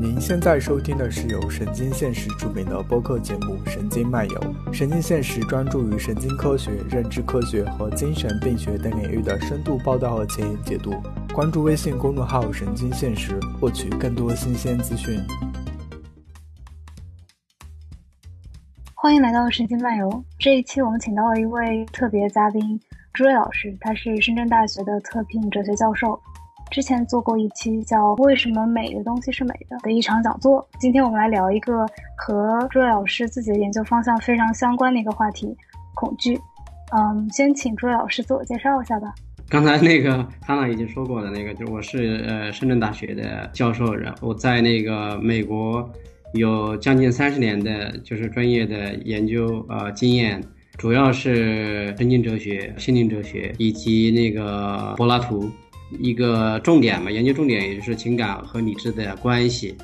您现在收听的是由神经现实出品的播客节目《神经漫游》。神经现实专注于神经科学、认知科学和精神病学等领域的深度报道和前沿解读。关注微信公众号“神经现实”，获取更多新鲜资讯。欢迎来到《神经漫游》。这一期我们请到了一位特别嘉宾朱瑞老师，他是深圳大学的特聘哲学教授。之前做过一期叫《为什么美的东西是美的》的一场讲座。今天我们来聊一个和朱瑞老师自己的研究方向非常相关的一个话题——恐惧。嗯，先请朱瑞老师自我介绍一下吧。刚才那个哈娜已经说过的那个，就是我是呃深圳大学的教授，然后我在那个美国有将近三十年的就是专业的研究呃经验，主要是神经哲学、心灵哲学以及那个柏拉图。一个重点嘛，研究重点也就是情感和理智的关系，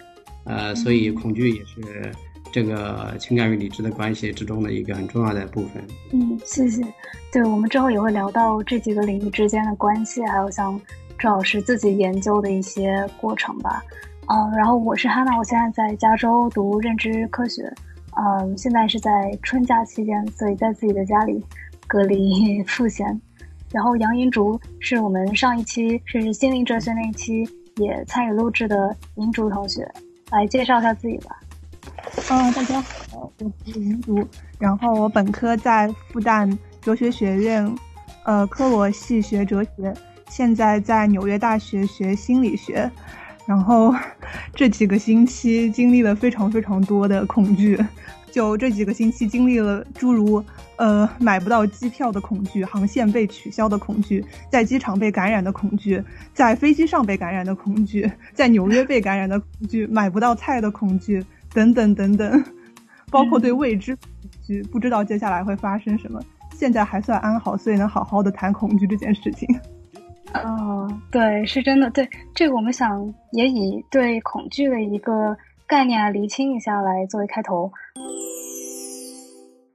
呃，所以恐惧也是这个情感与理智的关系之中的一个很重要的部分。嗯，谢谢。对我们之后也会聊到这几个领域之间的关系，还有像周老师自己研究的一些过程吧。嗯，然后我是哈娜，我现在在加州读认知科学，嗯，现在是在春假期间，所以在自己的家里隔离 赋闲。然后杨银竹是我们上一期是心灵哲学那一期也参与录制的银竹同学，来介绍一下自己吧。嗯，大家好，我是银竹，然后我本科在复旦哲学学院，呃，科罗系学哲学，现在在纽约大学学心理学，然后这几个星期经历了非常非常多的恐惧。就这几个星期经历了诸如，呃，买不到机票的恐惧，航线被取消的恐惧，在机场被感染的恐惧，在飞机上被感染的恐惧，在纽约被感染的恐惧，买不到菜的恐惧，等等等等，包括对未知恐惧，不知道接下来会发生什么。现在还算安好，所以能好好的谈恐惧这件事情。哦，对，是真的，对这个我们想也以对恐惧的一个。概念啊，厘清一下来作为开头。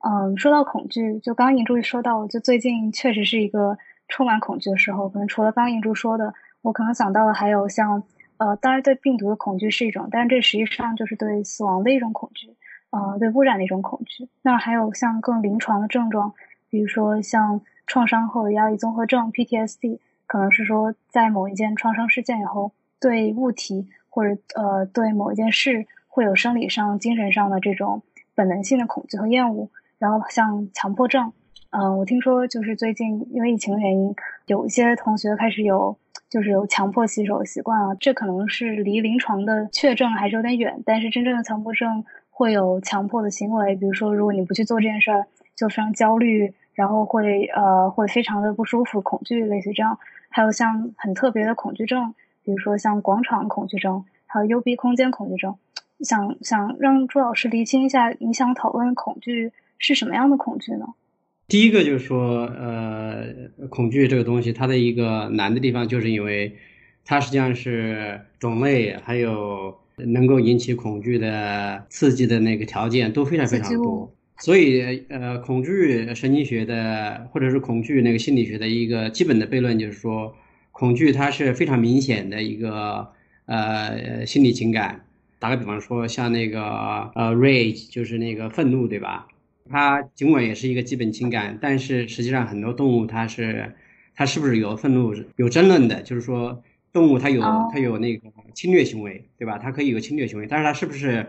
嗯，说到恐惧，就刚刚银珠也说到，就最近确实是一个充满恐惧的时候。可能除了刚银珠说的，我可能想到的还有像，呃，当然对病毒的恐惧是一种，但是这实际上就是对死亡的一种恐惧，呃，对污染的一种恐惧。那还有像更临床的症状，比如说像创伤后压力综合症 （PTSD），可能是说在某一件创伤事件以后，对物体。或者呃，对某一件事会有生理上、精神上的这种本能性的恐惧和厌恶，然后像强迫症，嗯，我听说就是最近因为疫情原因，有一些同学开始有就是有强迫洗手的习惯啊，这可能是离临床的确证还是有点远，但是真正的强迫症会有强迫的行为，比如说如果你不去做这件事儿，就非常焦虑，然后会呃会非常的不舒服、恐惧，类似这样，还有像很特别的恐惧症。比如说像广场恐惧症，还有幽闭空间恐惧症，想想让朱老师厘清一下，你想讨论恐惧是什么样的恐惧呢？第一个就是说，呃，恐惧这个东西，它的一个难的地方，就是因为它实际上是种类还有能够引起恐惧的刺激的那个条件都非常非常多，所以呃，恐惧神经学的或者是恐惧那个心理学的一个基本的悖论就是说。恐惧它是非常明显的一个呃心理情感，打个比方说，像那个呃 rage 就是那个愤怒，对吧？它尽管也是一个基本情感，但是实际上很多动物它是它是不是有愤怒有争论的，就是说动物它有它有那个侵略行为，对吧？它可以有侵略行为，但是它是不是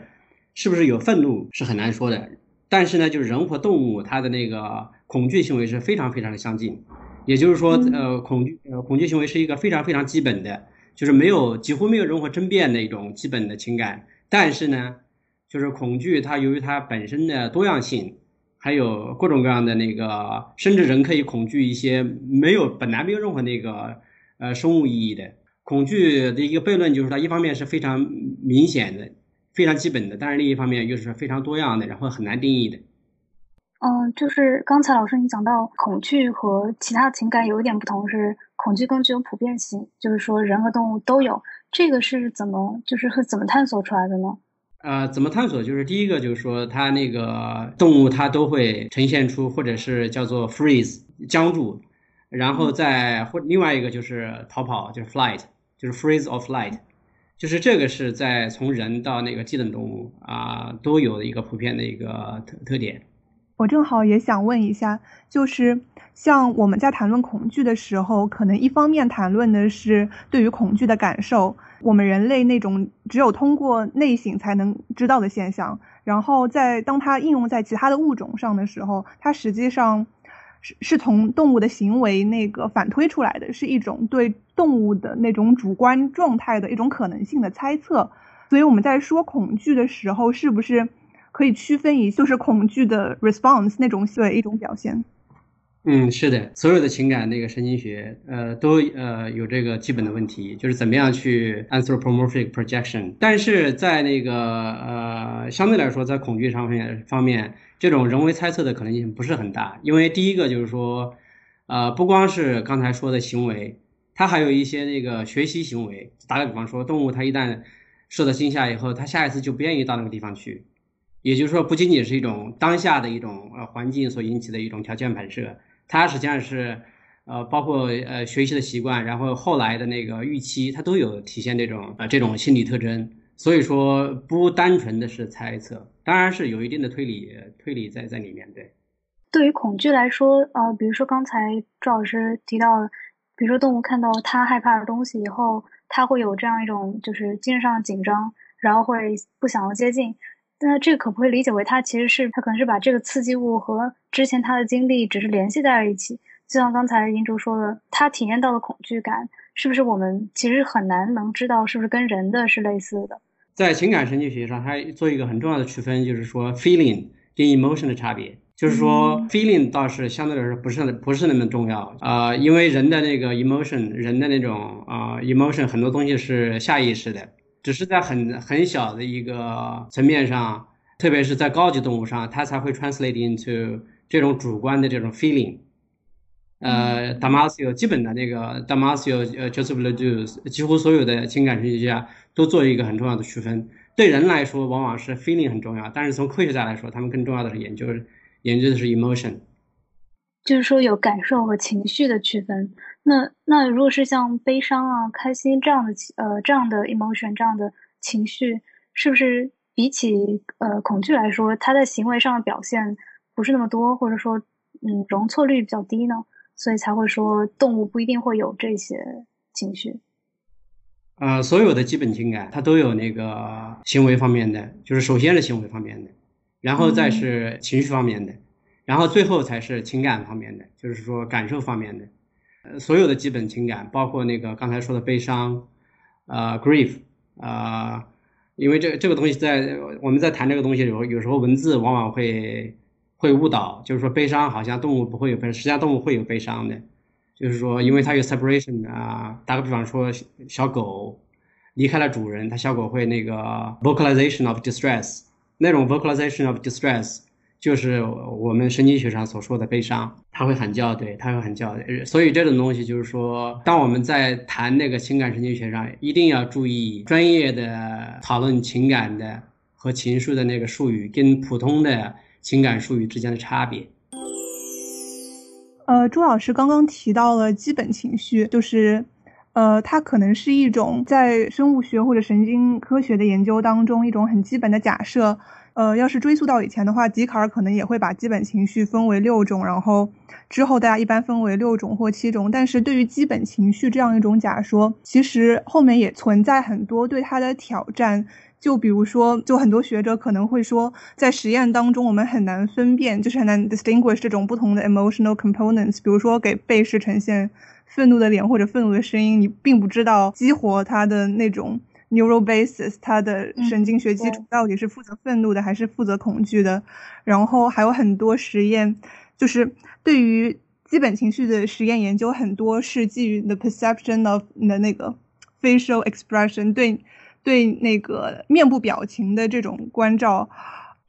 是不是有愤怒是很难说的。但是呢，就是人和动物它的那个恐惧行为是非常非常的相近。也就是说，呃，恐惧，呃，恐惧行为是一个非常非常基本的，就是没有几乎没有任何争辩的一种基本的情感。但是呢，就是恐惧，它由于它本身的多样性，还有各种各样的那个，甚至人可以恐惧一些没有本来没有任何那个呃生物意义的恐惧的一个悖论，就是它一方面是非常明显的、非常基本的，但是另一方面又是非常多样的，然后很难定义的。嗯，就是刚才老师你讲到恐惧和其他情感有一点不同，是恐惧更具有普遍性，就是说人和动物都有。这个是怎么，就是是怎么探索出来的呢？呃，怎么探索？就是第一个就是说，它那个动物它都会呈现出，或者是叫做 freeze 僵住，然后再或另外一个就是逃跑，就是 flight，就是 freeze or flight，就是这个是在从人到那个基本动物啊都有的一个普遍的一个特特点。我正好也想问一下，就是像我们在谈论恐惧的时候，可能一方面谈论的是对于恐惧的感受，我们人类那种只有通过内省才能知道的现象，然后在当它应用在其他的物种上的时候，它实际上是是从动物的行为那个反推出来的，是一种对动物的那种主观状态的一种可能性的猜测。所以我们在说恐惧的时候，是不是？可以区分一，就是恐惧的 response 那种对一种表现。嗯，是的，所有的情感那个神经学，呃，都呃有这个基本的问题，就是怎么样去 anthropomorphic projection。但是在那个呃相对来说，在恐惧上面方面，这种人为猜测的可能性不是很大，因为第一个就是说，呃，不光是刚才说的行为，它还有一些那个学习行为。打个比方说，动物它一旦受到惊吓以后，它下一次就不愿意到那个地方去。也就是说，不仅仅是一种当下的一种呃环境所引起的一种条件反射，它实际上是，呃，包括呃学习的习惯，然后后来的那个预期，它都有体现这种呃这种心理特征。所以说，不单纯的是猜测，当然是有一定的推理推理在在里面。对，对于恐惧来说，呃，比如说刚才赵老师提到，比如说动物看到它害怕的东西以后，它会有这样一种就是精神上的紧张，然后会不想要接近。那这个可不可以理解为，他其实是他可能是把这个刺激物和之前他的经历只是联系在了一起，就像刚才银竹说的，他体验到的恐惧感，是不是我们其实很难能知道是不是跟人的是类似的？在情感神经学上，它做一个很重要的区分，就是说 feeling 跟 emotion 的差别，就是说 feeling 倒是相对来说不是不是那么重要啊，因为人的那个 emotion，人的那种啊 emotion 很多东西是下意识的。只是在很很小的一个层面上，特别是在高级动物上，它才会 translate into 这种主观的这种 feeling。呃，Damasio 基本的那个 Damasio 呃 Joseph Ledoux 几乎所有的情感神学家都做一个很重要的区分。对人来说，往往是 feeling 很重要，但是从科学家来说，他们更重要的是研究研究的是 emotion。就是说有感受和情绪的区分。那那如果是像悲伤啊、开心这样的呃这样的 emotion 这样的情绪，是不是比起呃恐惧来说，它在行为上的表现不是那么多，或者说嗯容错率比较低呢？所以才会说动物不一定会有这些情绪。呃，所有的基本情感它都有那个行为方面的，就是首先是行为方面的，然后再是情绪方面的。然后最后才是情感方面的，就是说感受方面的，呃，呃所有的基本情感，包括那个刚才说的悲伤，呃，grief，啊，因为这这个东西在我们在谈这个东西的时候，有时候文字往往会会误导，就是说悲伤好像动物不会有悲伤，实际上动物会有悲伤的，就是说因为它有 separation 啊，打个比方说小狗离开了主人，它小狗会那个 vocalization of distress，那种 vocalization of distress。就是我们神经学上所说的悲伤，它会喊叫，对，它会喊叫。所以这种东西就是说，当我们在谈那个情感神经学上，一定要注意专业的讨论情感的和情绪的那个术语跟普通的情感术语之间的差别。呃，朱老师刚刚提到了基本情绪，就是，呃，它可能是一种在生物学或者神经科学的研究当中一种很基本的假设。呃，要是追溯到以前的话，笛卡尔可能也会把基本情绪分为六种，然后之后大家一般分为六种或七种。但是对于基本情绪这样一种假说，其实后面也存在很多对它的挑战。就比如说，就很多学者可能会说，在实验当中我们很难分辨，就是很难 distinguish 这种不同的 emotional components。比如说给被试呈现愤怒的脸或者愤怒的声音，你并不知道激活它的那种。Neural basis，它的神经学基础到底是负责愤怒的还是负责恐惧的？然后还有很多实验，就是对于基本情绪的实验研究，很多是基于 the perception of 的那个 facial expression，对对那个面部表情的这种关照。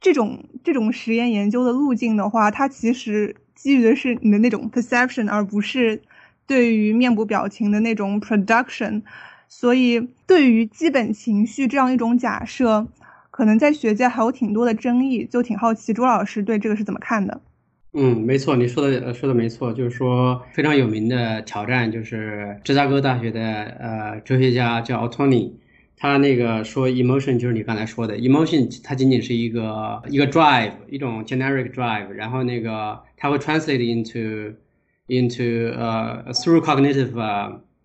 这种这种实验研究的路径的话，它其实基于的是你的那种 perception，而不是对于面部表情的那种 production。所以，对于基本情绪这样一种假设，可能在学界还有挺多的争议，就挺好奇朱老师对这个是怎么看的？嗯，没错，你说的说的没错，就是说非常有名的挑战，就是芝加哥大学的呃哲学家叫奥托尼，他那个说 emotion 就是你刚才说的 emotion，它仅仅是一个一个 drive，一种 generic drive，然后那个它会 translate into into 呃 through cognitive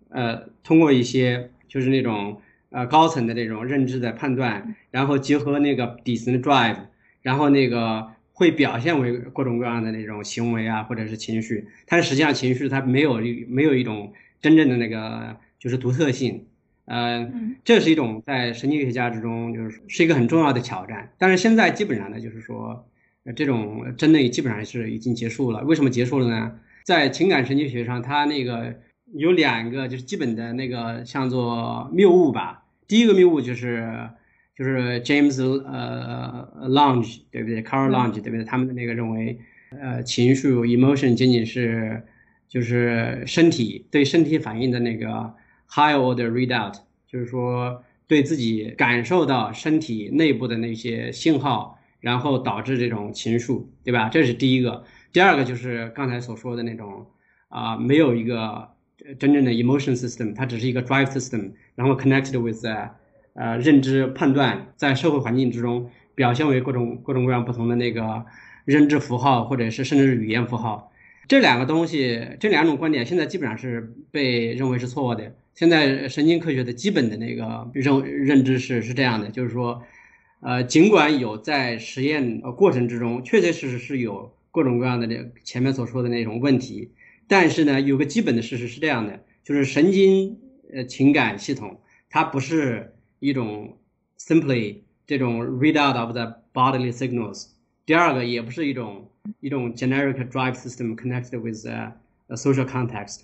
呃通过一些就是那种呃高层的这种认知的判断，然后结合那个底层的 drive，然后那个会表现为各种各样的那种行为啊或者是情绪，但是实际上情绪它没有一没有一种真正的那个就是独特性。呃，这是一种在神经学家之中，就是是一个很重要的挑战。但是现在基本上呢，就是说，这种针对基本上是已经结束了。为什么结束了呢？在情感神经学上，它那个有两个就是基本的那个像做谬误吧。第一个谬误就是就是 James 呃 Lange 对不对？Carl Lange 对不对？他们的那个认为，呃，情绪 emotion 仅仅是就是身体对身体反应的那个。High order readout，就是说对自己感受到身体内部的那些信号，然后导致这种情绪，对吧？这是第一个。第二个就是刚才所说的那种啊，没有一个真正的 emotion system，它只是一个 drive system，然后 connected with 呃认知判断，在社会环境之中表现为各种各种各样不同的那个认知符号，或者是甚至是语言符号。这两个东西，这两种观点现在基本上是被认为是错误的。现在神经科学的基本的那个认认知是是这样的，就是说，呃，尽管有在实验过程之中确确实实是有各种各样的那前面所说的那种问题，但是呢，有个基本的事实是这样的，就是神经呃情感系统它不是一种 simply 这种 readout of the bodily signals，第二个也不是一种一种 generic drive system connected with a social context。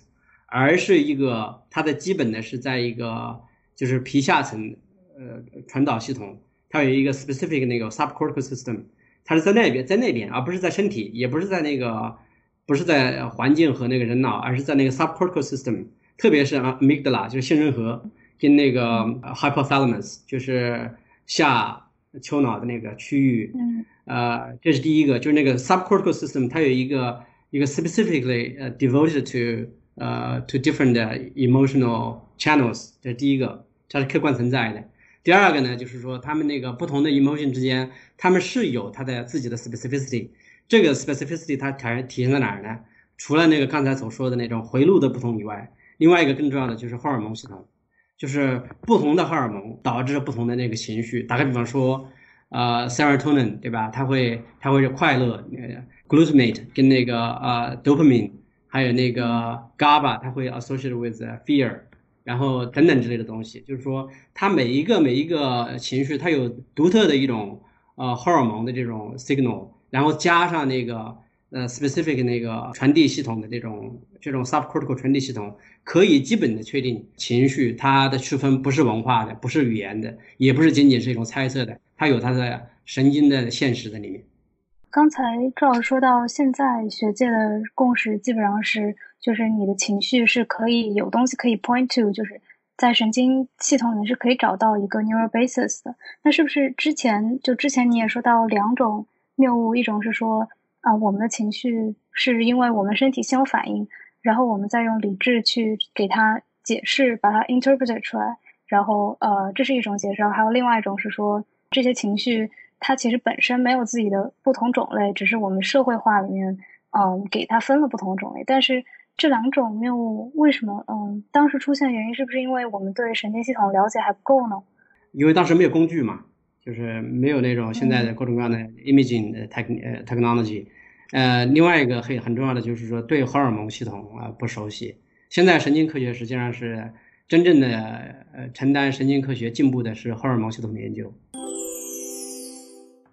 而是一个它的基本的是在一个就是皮下层呃传导系统，它有一个 specific 那个 subcortical system，它是在那边在那边，而不是在身体，也不是在那个不是在环境和那个人脑，而是在那个 subcortical system，特别是 amygdala 就是杏仁核跟那个 hypothalamus 就是下丘脑的那个区域，嗯，呃，这是第一个，就是那个 subcortical system 它有一个一个 specifically 呃 devoted to 呃，to different emotional channels，这是第一个，它是客观存在的。第二个呢，就是说他们那个不同的 emotion 之间，他们是有它的自己的 specificity。这个 specificity 它体体现在哪儿呢？除了那个刚才所说的那种回路的不同以外，另外一个更重要的就是荷尔蒙系统，就是不同的荷尔蒙导致不同的那个情绪。打个比方说，呃，serotonin 对吧？它会它会是快乐，glutamate 跟那个呃 dopamine。还有那个 GABA，它会 associated with fear，然后等等之类的东西，就是说它每一个每一个情绪，它有独特的一种呃荷尔蒙的这种 signal，然后加上那个呃 specific 那个传递系统的这种这种 subcortical 传递系统，可以基本的确定情绪它的区分不是文化的，不是语言的，也不是仅仅是一种猜测的，它有它的神经的现实在里面。刚才赵老师说到，现在学界的共识基本上是，就是你的情绪是可以有东西可以 point to，就是在神经系统里面是可以找到一个 neural basis 的。那是不是之前就之前你也说到两种谬误，一种是说啊，我们的情绪是因为我们身体先有反应，然后我们再用理智去给它解释，把它 interpret 出来，然后呃，这是一种解释。还有另外一种是说这些情绪。它其实本身没有自己的不同种类，只是我们社会化里面，嗯，给它分了不同种类。但是这两种谬误为什么，嗯，当时出现的原因是不是因为我们对神经系统了解还不够呢？因为当时没有工具嘛，就是没有那种现在的各种各样的 imaging 的 tech 呃 technology。呃，另外一个很很重要的就是说对荷尔蒙系统啊不熟悉。现在神经科学实际上是真正的呃承担神经科学进步的是荷尔蒙系统的研究。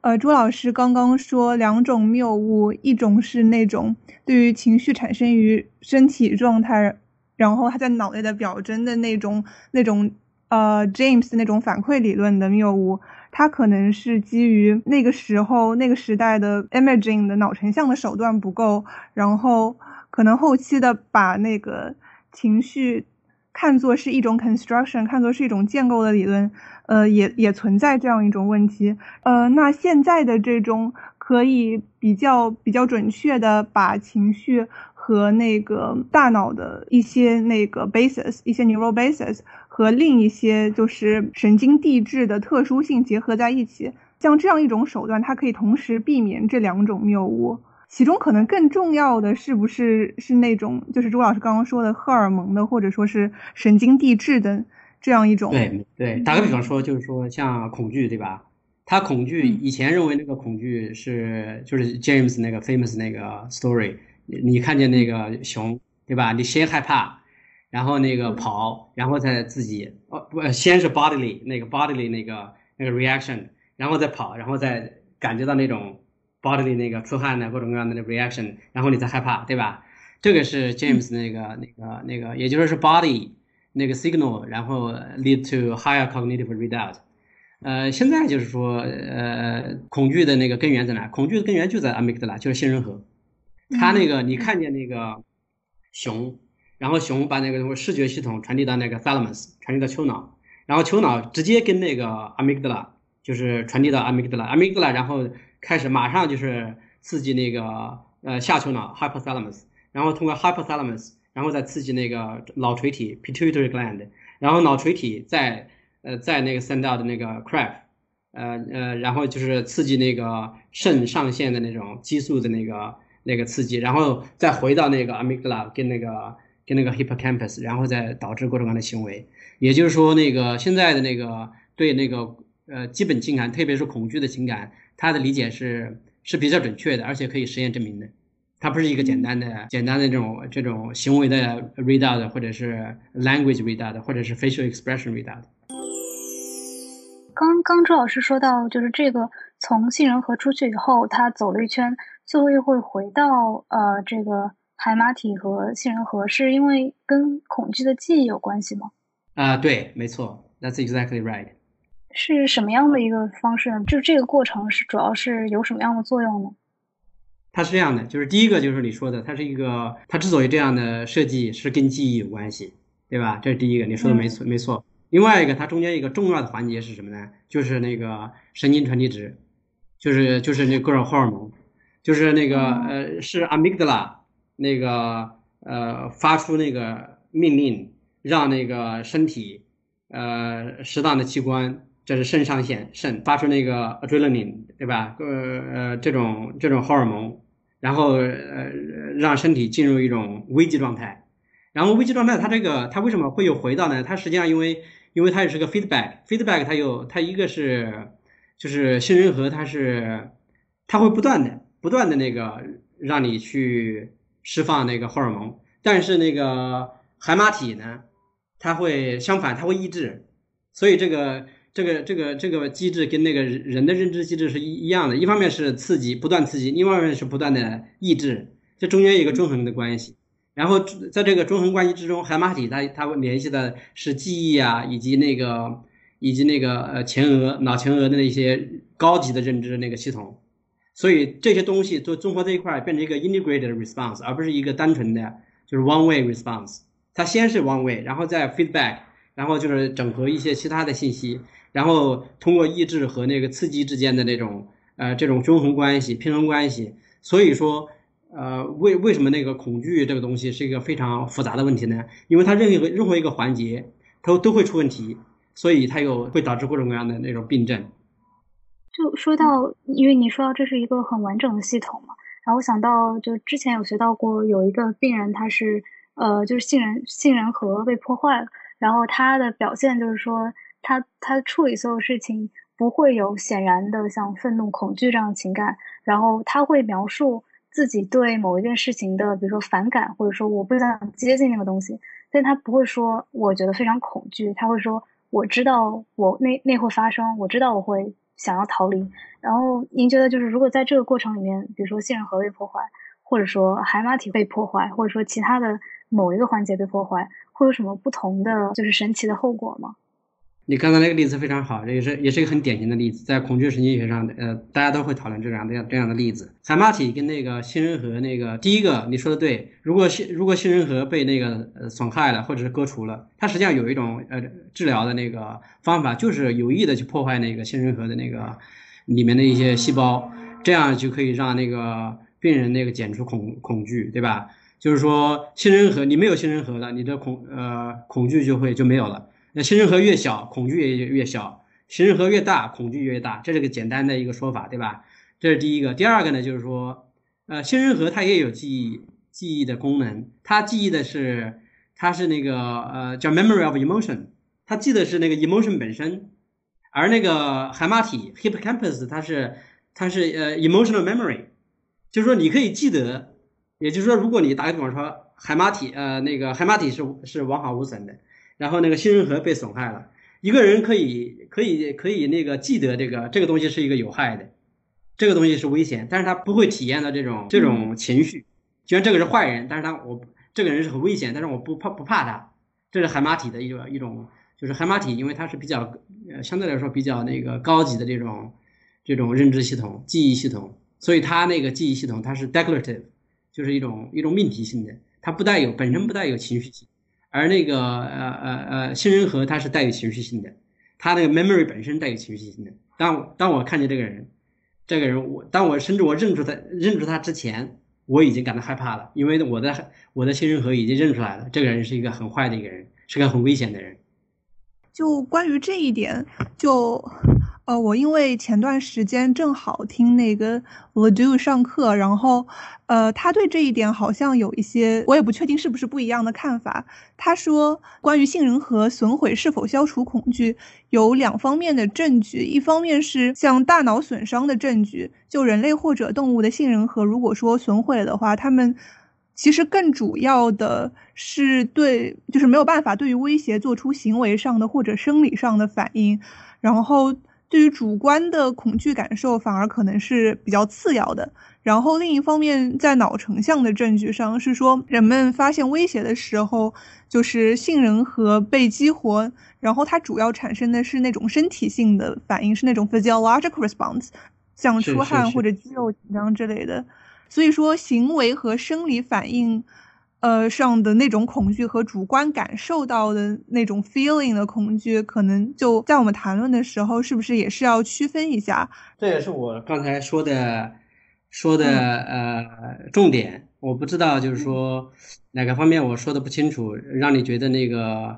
呃，朱老师刚刚说两种谬误，一种是那种对于情绪产生于身体状态，然后他在脑内的表征的那种那种呃 James 那种反馈理论的谬误，它可能是基于那个时候那个时代的 imaging 的脑成像的手段不够，然后可能后期的把那个情绪看作是一种 construction，看作是一种建构的理论。呃，也也存在这样一种问题。呃，那现在的这种可以比较比较准确的把情绪和那个大脑的一些那个 basis，一些 neural basis 和另一些就是神经递质的特殊性结合在一起，像这样一种手段，它可以同时避免这两种谬误。其中可能更重要的是不是是那种就是朱老师刚刚说的荷尔蒙的或者说是神经递质的这样一种？对对，打个比方说，就是说像恐惧，对吧？他恐惧以前认为那个恐惧是就是 James 那个 famous 那个 story，你看见那个熊，对吧？你先害怕，然后那个跑，然后再自己哦不，先是 bodily 那个 bodily 那个那个 reaction，然后再跑，然后再感觉到那种 bodily 那个出汗的各种各样的那 reaction，然后你再害怕，对吧？这个是 James 那个那个那个，也就是说 body 那个 signal，然后 lead to higher cognitive redoubt。呃，现在就是说，呃，恐惧的那个根源在哪？恐惧的根源就在 amygdala，就是杏仁核。它那个，你看见那个熊，然后熊把那个视觉系统传递到那个 thalamus，传递到丘脑，然后丘脑直接跟那个 amygdala，就是传递到 amygdala，amygdala，然后开始马上就是刺激那个呃下丘脑 hypothalamus，然后通过 hypothalamus，然后再刺激那个脑垂体 pituitary gland，然后脑垂体再。呃，在那个 send out 的那个 crap，呃呃，然后就是刺激那个肾上腺的那种激素的那个那个刺激，然后再回到那个 amygdala 跟那个跟那个 hippocampus，然后再导致各种各样的行为。也就是说，那个现在的那个对那个呃基本情感，特别是恐惧的情感，它的理解是是比较准确的，而且可以实验证明的。它不是一个简单的简单的这种这种行为的 readout，或者是 language readout，或者是 facial expression readout。刚刚周老师说到，就是这个从杏仁核出去以后，它走了一圈，最后又会回到呃这个海马体和杏仁核，是因为跟恐惧的记忆有关系吗？啊，对，没错，That's exactly right。是什么样的一个方式呢？就是这个过程是主要是有什么样的作用呢？它是这样的，就是第一个就是你说的，它是一个，它之所以这样的设计是跟记忆有关系，对吧？这是第一个，你说的没错，没错。另外一个，它中间一个重要的环节是什么呢？就是那个神经传递质，就是就是那各种荷尔蒙，就是那个呃是 amygdala 那个呃发出那个命令，让那个身体呃适当的器官，这是肾上腺肾发出那个 adrenaline 对吧？呃呃这种这种荷尔蒙，然后呃让身体进入一种危机状态，然后危机状态它这个它为什么会有回到呢？它实际上因为因为它也是个 feedback，feedback 它有它一个是就是杏仁核它是它会不断的不断的那个让你去释放那个荷尔蒙，但是那个海马体呢，它会相反它会抑制，所以这个这个这个这个机制跟那个人的认知机制是一一样的，一方面是刺激不断刺激，另外一面是不断的抑制，这中间有一个中衡的关系。然后在这个中衡关系之中，海马体它它联系的是记忆啊，以及那个以及那个呃前额脑前额的那些高级的认知的那个系统，所以这些东西都综合在一块变成一个 integrated response，而不是一个单纯的就是 one way response。它先是 one way，然后再 feedback，然后就是整合一些其他的信息，然后通过抑制和那个刺激之间的那种呃这种均衡关系、平衡关系，所以说。呃，为为什么那个恐惧这个东西是一个非常复杂的问题呢？因为它任何任何一个环节，它都会出问题，所以它有会导致各种各样的那种病症。就说到，因为你说到这是一个很完整的系统嘛，然后我想到，就之前有学到过，有一个病人他是呃，就是杏仁杏仁核被破坏了，然后他的表现就是说，他他处理所有事情不会有显然的像愤怒、恐惧这样的情感，然后他会描述。自己对某一件事情的，比如说反感，或者说我不想接近那个东西，但他不会说我觉得非常恐惧，他会说我知道我那那会发生，我知道我会想要逃离。然后您觉得就是如果在这个过程里面，比如说信任核被破坏，或者说海马体被破坏，或者说其他的某一个环节被破坏，会有什么不同的就是神奇的后果吗？你刚才那个例子非常好，这也是也是一个很典型的例子，在恐惧神经学上，呃，大家都会讨论这样这样这样的例子。海马体跟那个杏仁核，那个第一个你说的对，如果杏如果杏仁核被那个呃损害了或者是割除了，它实际上有一种呃治疗的那个方法，就是有意的去破坏那个杏仁核的那个里面的一些细胞，这样就可以让那个病人那个减除恐恐惧，对吧？就是说杏仁核你没有杏仁核了，你的恐呃恐惧就会就没有了。那杏仁核越小，恐惧也越小；杏仁核越大，恐惧越大。这是个简单的一个说法，对吧？这是第一个。第二个呢，就是说，呃，杏仁核它也有记忆记忆的功能，它记忆的是它是那个呃叫 memory of emotion，它记得是那个 emotion 本身，而那个海马体 hippocampus 它是它是呃 emotional memory，就是说你可以记得，也就是说，如果你打个比方说海马体呃那个海马体是是完好无损的。然后那个杏仁核被损害了，一个人可以可以可以那个记得这个这个东西是一个有害的，这个东西是危险，但是他不会体验到这种这种情绪，虽然这个是坏人，但是他我这个人是很危险，但是我不怕不怕他，这是海马体的一种一种，就是海马体，因为它是比较呃相对来说比较那个高级的这种这种认知系统记忆系统，所以它那个记忆系统它是 declarative，就是一种一种命题性的，它不带有本身不带有情绪性。而那个呃呃呃杏仁核它是带有情绪性的，它那个 memory 本身带有情绪性的。当当我看见这个人，这个人我当我甚至我认出他认出他之前，我已经感到害怕了，因为我的我的杏仁核已经认出来了，这个人是一个很坏的一个人，是个很危险的人。就关于这一点，就。呃，我因为前段时间正好听那个 Ledoux 上课，然后，呃，他对这一点好像有一些，我也不确定是不是不一样的看法。他说，关于杏仁核损毁是否消除恐惧，有两方面的证据，一方面是像大脑损伤的证据，就人类或者动物的杏仁核如果说损毁了的话，他们其实更主要的是对，就是没有办法对于威胁做出行为上的或者生理上的反应，然后。对于主观的恐惧感受，反而可能是比较次要的。然后另一方面，在脑成像的证据上是说，人们发现威胁的时候，就是杏仁核被激活，然后它主要产生的是那种身体性的反应，是那种 physiological response，像出汗或者肌肉紧张之类的。所以说，行为和生理反应。呃，上的那种恐惧和主观感受到的那种 feeling 的恐惧，可能就在我们谈论的时候，是不是也是要区分一下？这也是我刚才说的说的呃重点。我不知道就是说哪个方面我说的不清楚，让你觉得那个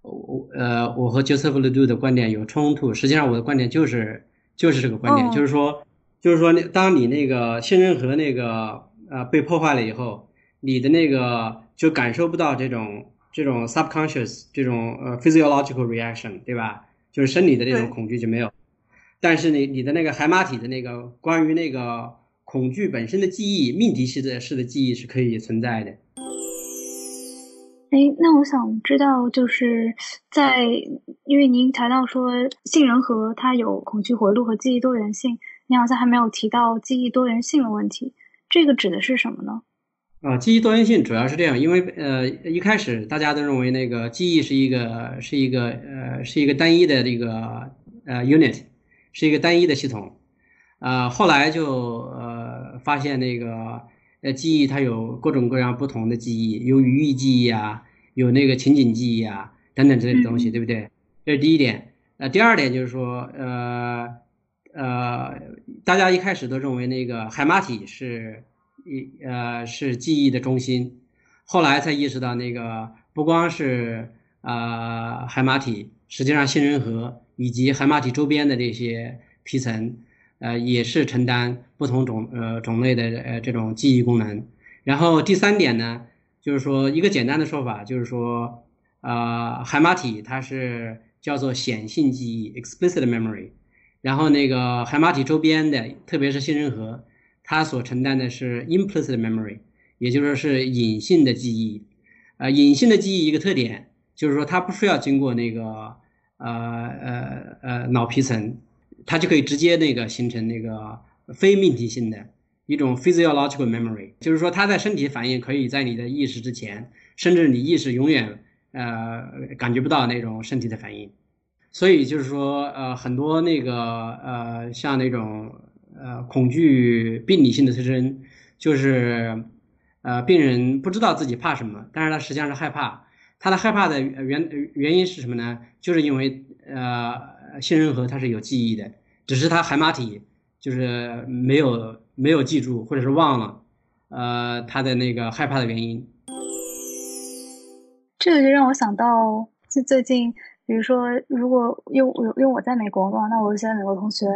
我呃我和 Joseph Ledoux 的观点有冲突。实际上我的观点就是就是这个观点，就是说就是说那当你那个信任和那个呃被破坏了以后。你的那个就感受不到这种这种 subconscious 这种呃 physiological reaction，对吧？就是生理的这种恐惧就没有。但是你你的那个海马体的那个关于那个恐惧本身的记忆，命题式的式的记忆是可以存在的。哎，那我想知道，就是在因为您谈到说杏仁核它有恐惧回路和记忆多元性，你好像还没有提到记忆多元性的问题，这个指的是什么呢？啊，记忆多元性主要是这样，因为呃，一开始大家都认为那个记忆是一个是一个呃是一个单一的这个呃 unit，是一个单一的系统，啊，后来就呃发现那个呃记忆它有各种各样不同的记忆，有语义记忆啊，有那个情景记忆啊等等之类的东西，对不对？这是第一点。呃，第二点就是说，呃呃，大家一开始都认为那个海马体是。一呃是记忆的中心，后来才意识到那个不光是啊海马体，实际上杏仁核以及海马体周边的这些皮层，呃也是承担不同种呃种类的呃这种记忆功能。然后第三点呢，就是说一个简单的说法，就是说啊海马体它是叫做显性记忆 （explicit memory），然后那个海马体周边的，特别是杏仁核。它所承担的是 implicit memory，也就是说是隐性的记忆。呃，隐性的记忆一个特点就是说它不需要经过那个呃呃呃脑皮层，它就可以直接那个形成那个非命题性的一种 physiological memory，就是说它在身体反应可以在你的意识之前，甚至你意识永远呃感觉不到那种身体的反应。所以就是说呃很多那个呃像那种。呃，恐惧病理性的特征就是，呃，病人不知道自己怕什么，但是他实际上是害怕。他的害怕的原原因是什么呢？就是因为呃，杏仁核它是有记忆的，只是他海马体就是没有没有记住或者是忘了，呃他的那个害怕的原因。这个就让我想到，就最近，比如说，如果因为因为我在美国嘛，那我有些美国同学，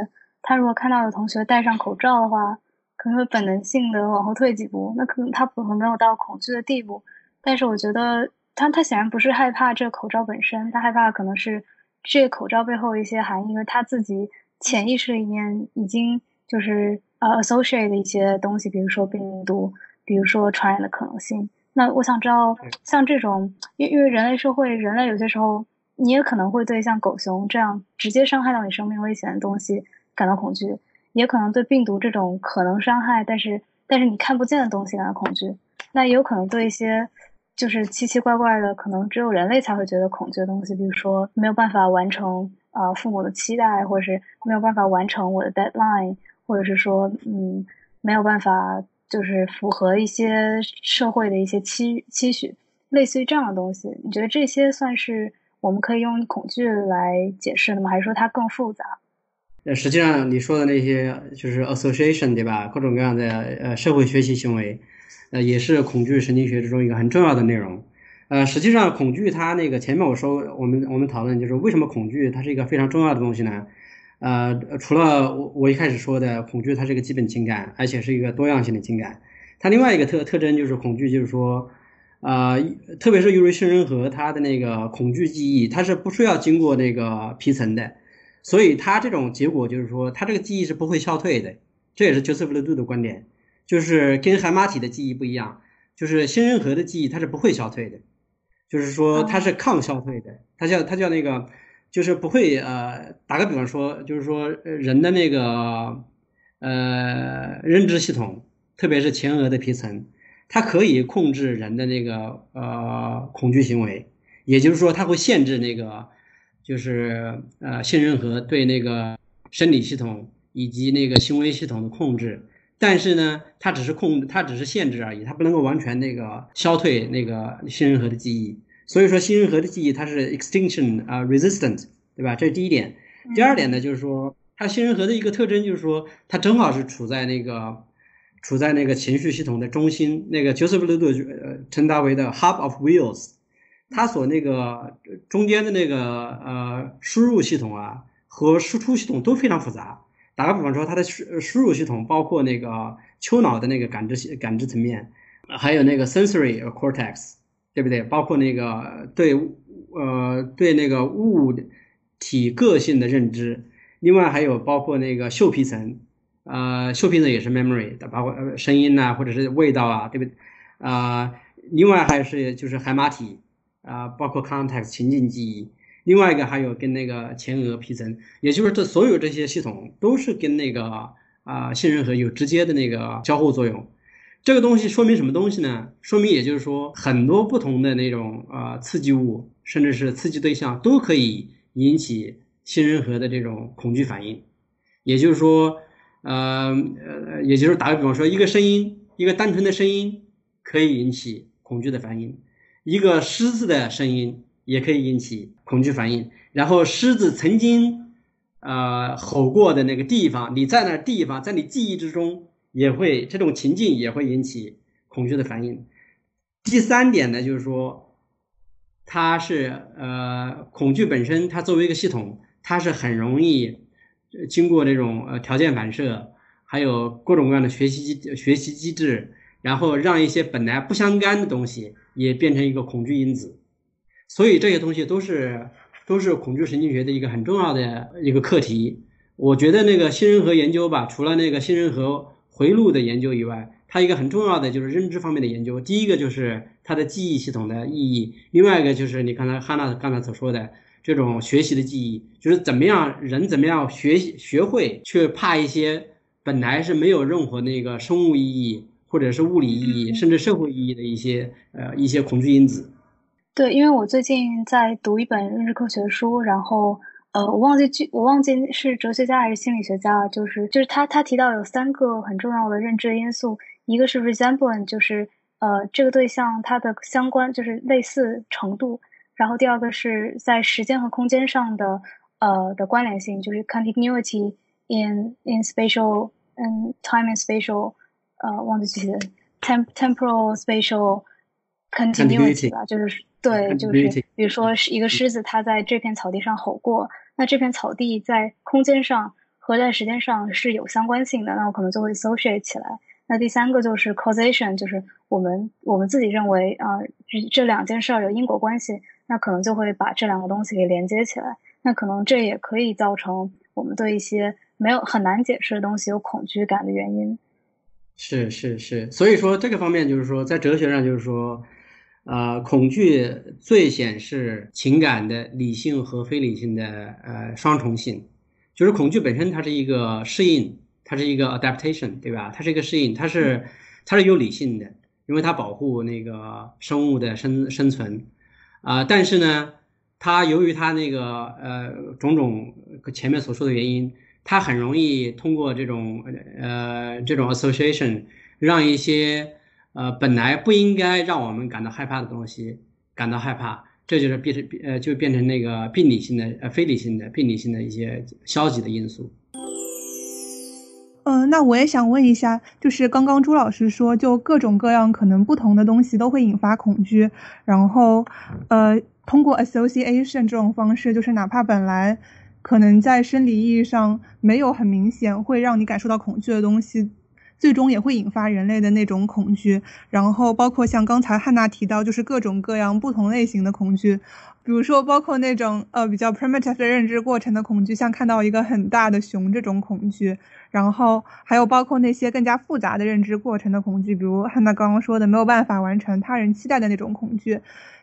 他如果看到有同学戴上口罩的话，可能会本能性的往后退几步。那可能他可能没有到恐惧的地步，但是我觉得他他显然不是害怕这个口罩本身，他害怕的可能是这个口罩背后一些含义，因为他自己潜意识里面已经就是呃 associate 的一些东西，比如说病毒，比如说传染的可能性。那我想知道，像这种，因因为人类社会，人类有些时候，你也可能会对像狗熊这样直接伤害到你生命危险的东西感到恐惧，也可能对病毒这种可能伤害，但是但是你看不见的东西感到恐惧。那也有可能对一些就是奇奇怪怪的，可能只有人类才会觉得恐惧的东西，比如说没有办法完成呃父母的期待，或者是没有办法完成我的 deadline，或者是说嗯没有办法。就是符合一些社会的一些期期许，类似于这样的东西。你觉得这些算是我们可以用恐惧来解释的吗？还是说它更复杂？呃，实际上你说的那些就是 association，对吧？各种各样的呃社会学习行为，呃，也是恐惧神经学之中一个很重要的内容。呃，实际上恐惧它那个前面我说我们我们讨论就是为什么恐惧它是一个非常重要的东西呢？呃，除了我我一开始说的恐惧，它是一个基本情感，而且是一个多样性的情感。它另外一个特特征就是恐惧，就是说，呃，特别是由于杏仁核它的那个恐惧记忆，它是不需要经过那个皮层的，所以它这种结果就是说，它这个记忆是不会消退的。这也是杰瑟夫勒杜的观点，就是跟海马体的记忆不一样，就是杏仁核的记忆它是不会消退的，就是说它是抗消退的，它叫它叫那个。就是不会呃，打个比方说，就是说人的那个呃认知系统，特别是前额的皮层，它可以控制人的那个呃恐惧行为，也就是说，它会限制那个就是呃杏仁核对那个生理系统以及那个行为系统的控制，但是呢，它只是控，它只是限制而已，它不能够完全那个消退那个杏仁核的记忆。所以说，杏仁核的记忆它是 extinction 啊 resistant，对吧？这是第一点。第二点呢，就是说它杏仁核的一个特征就是说，它正好是处在那个处在那个情绪系统的中心。那个 Joseph Ludo 呃称它为的 hub of wheels，它所那个中间的那个呃输入系统啊和输出系统都非常复杂。打个比方说，它的输输入系统包括那个丘脑的那个感知感知层面，还有那个 sensory cortex。对不对？包括那个对，呃，对那个物体个性的认知，另外还有包括那个嗅皮层，呃，嗅皮层也是 memory 的，包括呃声音呐，或者是味道啊，对不对？啊，另外还是就是海马体啊，包括 context 情境记忆，另外一个还有跟那个前额皮层，也就是这所有这些系统都是跟那个啊杏仁核有直接的那个交互作用。这个东西说明什么东西呢？说明也就是说，很多不同的那种呃刺激物，甚至是刺激对象，都可以引起杏仁核的这种恐惧反应。也就是说，呃呃，也就是打个比方说，一个声音，一个单纯的声音可以引起恐惧的反应；一个狮子的声音也可以引起恐惧反应。然后，狮子曾经呃吼过的那个地方，你在那地方，在你记忆之中。也会这种情境也会引起恐惧的反应。第三点呢，就是说，它是呃恐惧本身，它作为一个系统，它是很容易经过这种呃条件反射，还有各种各样的学习机学习机制，然后让一些本来不相干的东西也变成一个恐惧因子。所以这些东西都是都是恐惧神经学的一个很重要的一个课题。我觉得那个杏仁核研究吧，除了那个杏仁核。回路的研究以外，它一个很重要的就是认知方面的研究。第一个就是它的记忆系统的意义，另外一个就是你刚才汉娜刚才所说的这种学习的记忆，就是怎么样人怎么样学习学会去怕一些本来是没有任何那个生物意义或者是物理意义甚至社会意义的一些呃一些恐惧因子。对，因为我最近在读一本认知科学书，然后。呃，我忘记具，我忘记是哲学家还是心理学家了。就是就是他他提到有三个很重要的认知因素，一个是 resemblance，就是呃这个对象它的相关就是类似程度，然后第二个是在时间和空间上的呃的关联性，就是 continuity in in spatial 嗯 time and spatial 呃忘记具体的 temp temporal spatial continuity 吧，就是对，就是比如说是一个狮子，它在这片草地上吼过，那这片草地在空间上和在时间上是有相关性的，那我可能就会 associate 起来。那第三个就是 causation，就是我们我们自己认为啊，这这两件事儿有因果关系，那可能就会把这两个东西给连接起来。那可能这也可以造成我们对一些没有很难解释的东西有恐惧感的原因。是是是，所以说这个方面就是说，在哲学上就是说，呃，恐惧最显示情感的理性和非理性的呃双重性，就是恐惧本身它是一个适应。它是一个 adaptation，对吧？它是一个适应，它是它是有理性的，因为它保护那个生物的生生存啊。但是呢，它由于它那个呃种种前面所说的原因，它很容易通过这种呃这种 association，让一些呃本来不应该让我们感到害怕的东西感到害怕，这就是变成呃就变成那个病理性的呃非理性的病理性的一些消极的因素。嗯，那我也想问一下，就是刚刚朱老师说，就各种各样可能不同的东西都会引发恐惧，然后，呃，通过 association 这种方式，就是哪怕本来可能在生理意义上没有很明显会让你感受到恐惧的东西，最终也会引发人类的那种恐惧。然后，包括像刚才汉娜提到，就是各种各样不同类型的恐惧。比如说，包括那种呃比较 primitive 的认知过程的恐惧，像看到一个很大的熊这种恐惧，然后还有包括那些更加复杂的认知过程的恐惧，比如汉娜刚刚说的没有办法完成他人期待的那种恐惧，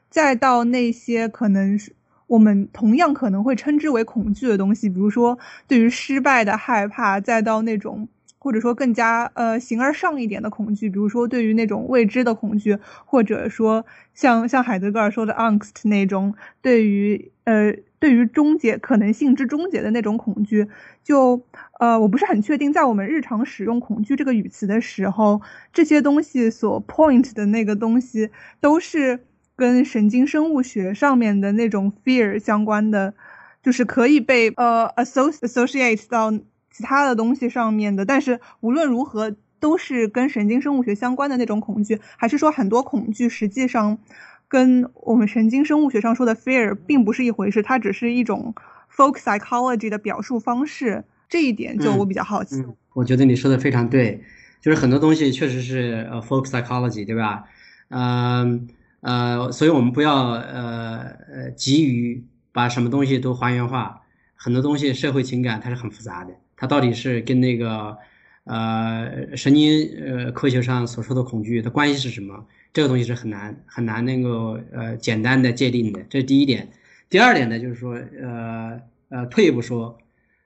再到那些可能是我们同样可能会称之为恐惧的东西，比如说对于失败的害怕，再到那种。或者说更加呃形而上一点的恐惧，比如说对于那种未知的恐惧，或者说像像海德格尔说的 angst 那种对于呃对于终结可能性之终结的那种恐惧，就呃我不是很确定，在我们日常使用恐惧这个语词的时候，这些东西所 point 的那个东西都是跟神经生物学上面的那种 fear 相关的，就是可以被呃 associate 到。其他的东西上面的，但是无论如何都是跟神经生物学相关的那种恐惧，还是说很多恐惧实际上跟我们神经生物学上说的 fear 并不是一回事，它只是一种 folk psychology 的表述方式。这一点就我比较好奇。我觉得你说的非常对，就是很多东西确实是呃 folk psychology，对吧？嗯呃，呃所以我们不要呃呃急于把什么东西都还原化，很多东西社会情感它是很复杂的。它到底是跟那个呃神经呃科学上所说的恐惧的关系是什么？这个东西是很难很难能够呃简单的界定的，这是第一点。第二点呢，就是说呃呃退一步说，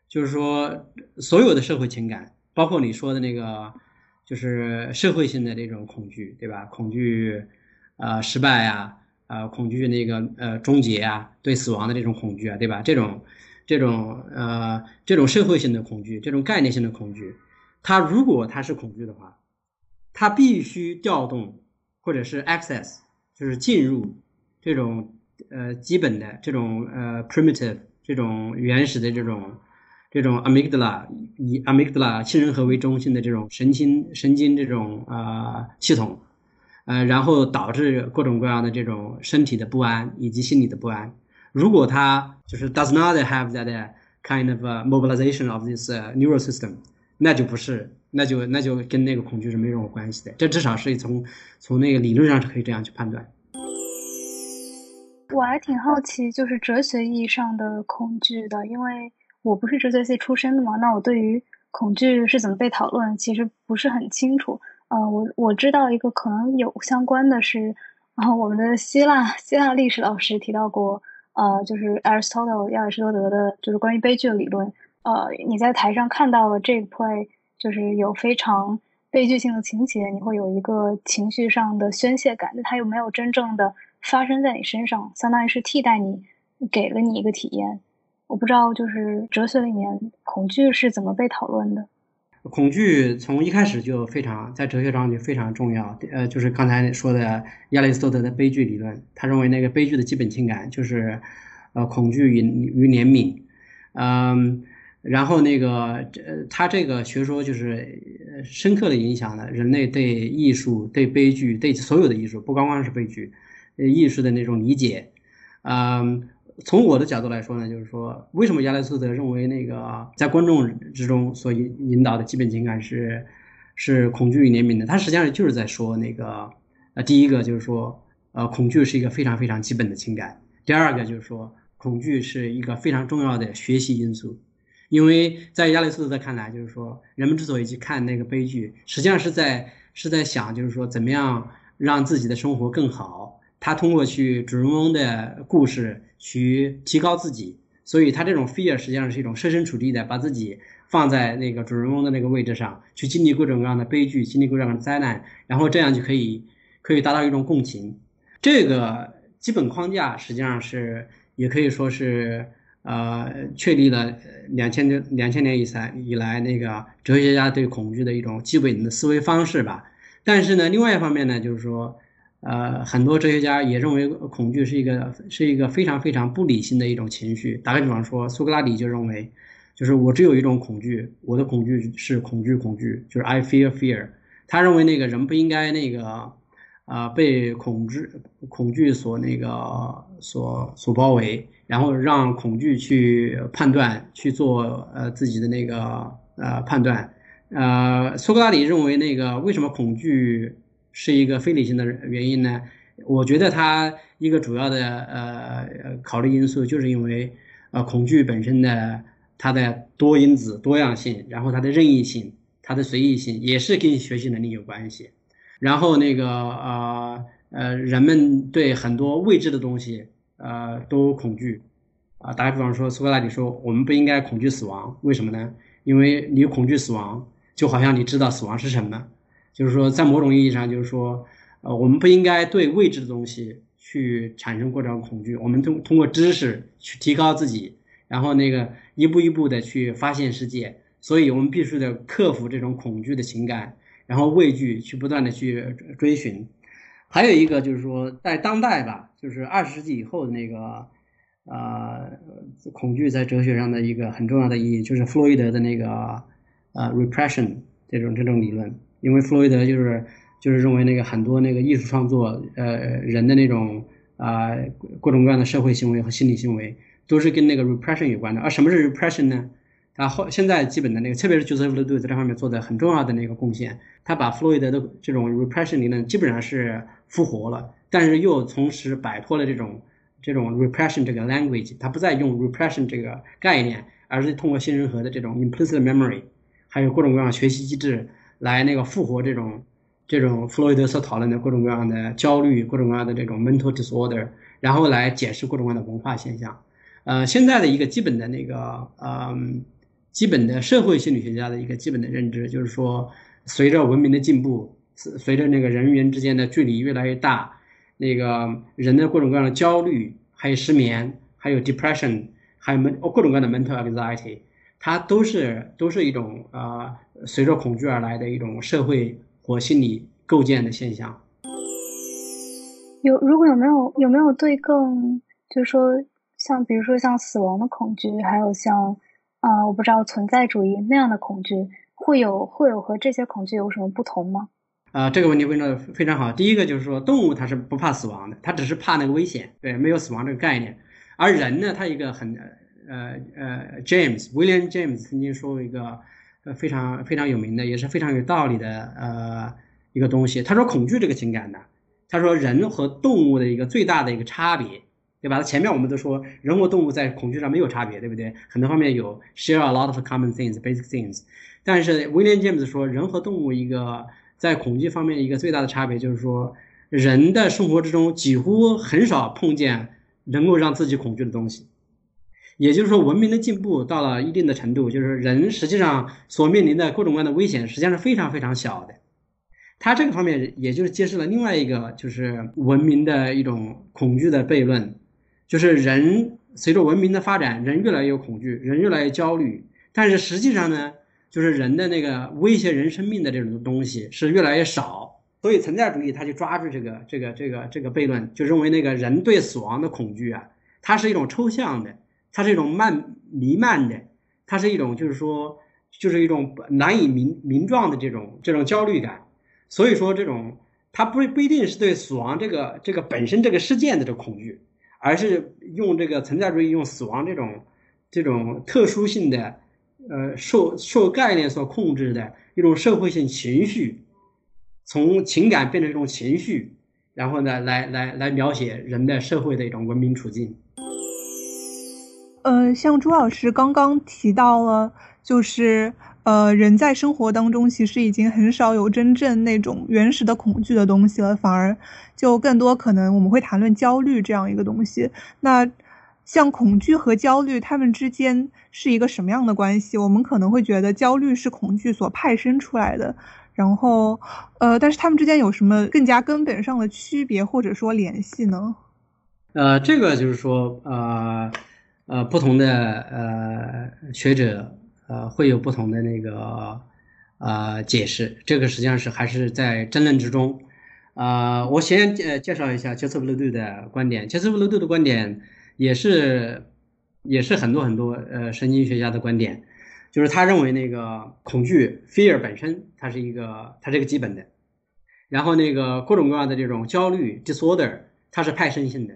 就是说所有的社会情感，包括你说的那个就是社会性的这种恐惧，对吧？恐惧呃失败啊，呃恐惧那个呃终结啊，对死亡的这种恐惧啊，对吧？这种。这种呃，这种社会性的恐惧，这种概念性的恐惧，它如果它是恐惧的话，它必须调动或者是 access，就是进入这种呃基本的这种呃 primitive 这种原始的这种这种 amygdala 以 amygdala 杏仁核为中心的这种神经神经这种啊系统，呃，然后导致各种各样的这种身体的不安以及心理的不安。如果他就是 does not have that kind of mobilization of this neural system，那就不是，那就那就跟那个恐惧是没任何关系的。这至少是从从那个理论上是可以这样去判断。我还挺好奇，就是哲学意义上的恐惧的，因为我不是哲学系出身的嘛，那我对于恐惧是怎么被讨论，其实不是很清楚。呃，我我知道一个可能有相关的是，然后我们的希腊希腊历史老师提到过。呃，就是 Aristotle 亚里士多德的，就是关于悲剧的理论。呃，你在台上看到了这个 play，就是有非常悲剧性的情节，你会有一个情绪上的宣泄感，但它又没有真正的发生在你身上，相当于是替代你，给了你一个体验。我不知道，就是哲学里面恐惧是怎么被讨论的。恐惧从一开始就非常在哲学上就非常重要，呃，就是刚才说的亚里士多德的悲剧理论，他认为那个悲剧的基本情感就是，呃，恐惧与与怜悯，嗯，然后那个呃，他这个学说就是深刻的影响了人类对艺术、对悲剧、对所有的艺术，不光光是悲剧，呃，艺术的那种理解。嗯，从我的角度来说呢，就是说，为什么亚里士多德认为那个在观众之中所引引导的基本情感是是恐惧与怜悯的？他实际上就是在说那个，呃，第一个就是说，呃，恐惧是一个非常非常基本的情感；第二个就是说，恐惧是一个非常重要的学习因素。因为在亚里士多德看来，就是说，人们之所以去看那个悲剧，实际上是在是在想，就是说，怎么样让自己的生活更好。他通过去主人公的故事去提高自己，所以他这种 fear 实际上是一种设身处地的把自己放在那个主人公的那个位置上去经历各种各样的悲剧，经历各种各样的灾难，然后这样就可以可以达到一种共情。这个基本框架实际上是也可以说是。呃，确立了两千年两千年以来以来那个哲学家对恐惧的一种基本的思维方式吧。但是呢，另外一方面呢，就是说，呃，很多哲学家也认为恐惧是一个是一个非常非常不理性的一种情绪。打个比方说，苏格拉底就认为，就是我只有一种恐惧，我的恐惧是恐惧恐惧，就是 I fear fear。他认为那个人不应该那个啊被恐惧恐惧所那个所所包围。然后让恐惧去判断，去做呃自己的那个呃判断，呃，苏格拉底认为那个为什么恐惧是一个非理性的原因呢？我觉得它一个主要的呃考虑因素就是因为呃恐惧本身的它的多因子多样性，然后它的任意性，它的随意性也是跟学习能力有关系。然后那个呃呃人们对很多未知的东西。呃，都恐惧，啊，打个比方说，苏格拉底说，我们不应该恐惧死亡，为什么呢？因为你恐惧死亡，就好像你知道死亡是什么，就是说，在某种意义上，就是说，呃，我们不应该对未知的东西去产生过这种恐惧，我们通通过知识去提高自己，然后那个一步一步的去发现世界，所以我们必须得克服这种恐惧的情感，然后畏惧去不断的去追寻。还有一个就是说，在当代吧，就是二十世纪以后的那个，呃，恐惧在哲学上的一个很重要的意义，就是弗洛伊德的那个呃 repression 这种这种理论。因为弗洛伊德就是就是认为那个很多那个艺术创作，呃，人的那种啊各种各样的社会行为和心理行为，都是跟那个 repression 有关的。而什么是 repression 呢？他后现在基本的那个，特别是 Joseph l e d o 在这方面做的很重要的那个贡献，他把弗洛伊德的这种 repression 理论基本上是复活了，但是又同时摆脱了这种这种 repression 这个 language，他不再用 repression 这个概念，而是通过新人和的这种 implicit memory，还有各种各样学习机制来那个复活这种这种弗洛伊德所讨论的各种各样的焦虑，各种各样的这种 mental disorder，然后来解释各种各样的文化现象。呃，现在的一个基本的那个，嗯。基本的社会心理学家的一个基本的认知就是说，随着文明的进步，随着那个人与人之间的距离越来越大，那个人的各种各样的焦虑，还有失眠，还有 depression，还有各各种各样的 mental anxiety，它都是都是一种啊，随着恐惧而来的一种社会或心理构建的现象。有如果有没有有没有对更就是说像比如说像死亡的恐惧，还有像。啊，我不知道存在主义那样的恐惧会有会有和这些恐惧有什么不同吗？啊，这个问题问的非常好。第一个就是说，动物它是不怕死亡的，它只是怕那个危险，对，没有死亡这个概念。而人呢，他一个很呃呃，James William James 曾经说过一个呃非常非常有名的，也是非常有道理的呃一个东西。他说，恐惧这个情感呢，他说人和动物的一个最大的一个差别。对吧？前面我们都说人和动物在恐惧上没有差别，对不对？很多方面有 share a lot of common things, basic things。但是 William James 说，人和动物一个在恐惧方面一个最大的差别就是说，人的生活之中几乎很少碰见能够让自己恐惧的东西。也就是说，文明的进步到了一定的程度，就是人实际上所面临的各种各样的危险实际上是非常非常小的。他这个方面也就是揭示了另外一个就是文明的一种恐惧的悖论。就是人随着文明的发展，人越来越恐惧，人越来越焦虑。但是实际上呢，就是人的那个威胁人生命的这种东西是越来越少。所以存在主义他就抓住这个这个这个这个悖论，就认为那个人对死亡的恐惧啊，它是一种抽象的，它是一种漫弥漫的，它是一种就是说就是一种难以名名状的这种这种焦虑感。所以说，这种它不不一定是对死亡这个这个本身这个事件的这恐惧，而是用这个存在主义用死亡这种这种特殊性的呃受受概念所控制的一种社会性情绪，从情感变成一种情绪，然后呢，来来来描写人的社会的一种文明处境。呃，像朱老师刚刚提到了，就是呃，人在生活当中其实已经很少有真正那种原始的恐惧的东西了，反而就更多可能我们会谈论焦虑这样一个东西。那像恐惧和焦虑，它们之间是一个什么样的关系？我们可能会觉得焦虑是恐惧所派生出来的，然后呃，但是它们之间有什么更加根本上的区别或者说联系呢？呃，这个就是说呃。呃，不同的呃学者呃会有不同的那个呃解释，这个实际上是还是在争论之中。啊，我先介介绍一下杰斯布鲁杜的观点。杰斯布鲁杜的观点也是也是很多很多呃神经学家的观点，就是他认为那个恐惧 fear 本身它是一个它是一个基本的，然后那个各种各样的这种焦虑 disorder 它是派生性的。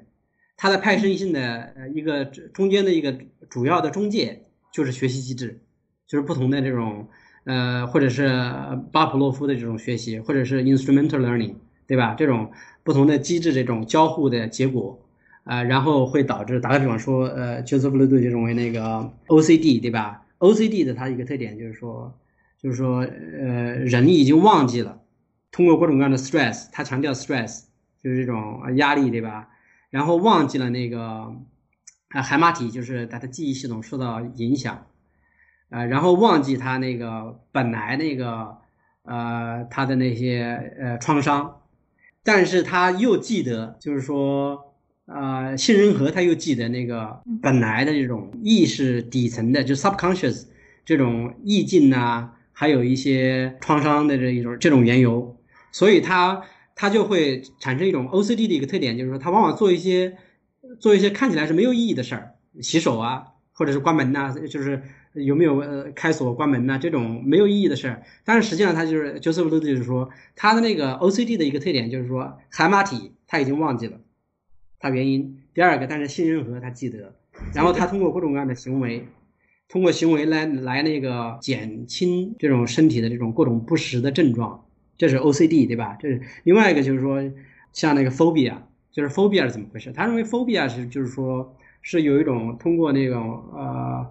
它的派生性的呃一个中间的一个主要的中介就是学习机制，就是不同的这种呃或者是巴甫洛夫的这种学习，或者是 instrumental learning，对吧？这种不同的机制这种交互的结果啊，然后会导致打个比方说，呃，杰斯布鲁顿就认为那个 OCD，对吧？OCD 的它一个特点就是说，就是说呃人已经忘记了通过各种各样的 stress，他强调 stress 就是这种压力，对吧？然后忘记了那个啊海马体，就是他的记忆系统受到影响，呃，然后忘记他那个本来那个呃他的那些呃创伤，但是他又记得，就是说呃杏仁核他又记得那个本来的这种意识底层的，就 subconscious 这种意境呐，还有一些创伤的这一种这种缘由，所以他。他就会产生一种 OCD 的一个特点，就是说他往往做一些做一些看起来是没有意义的事儿，洗手啊，或者是关门呐，就是有没有呃开锁关门呐这种没有意义的事儿。但是实际上他就是 Joseph l u 就是说他的那个 OCD 的一个特点就是说海马体他已经忘记了他原因。第二个，但是杏仁核他记得，然后他通过各种各样的行为，通过行为来来那个减轻这种身体的这种各种不适的症状。这是 OCD 对吧？这是另外一个，就是说，像那个 phobia，就是 phobia 是怎么回事？他认为 phobia 是就是说是有一种通过那种呃，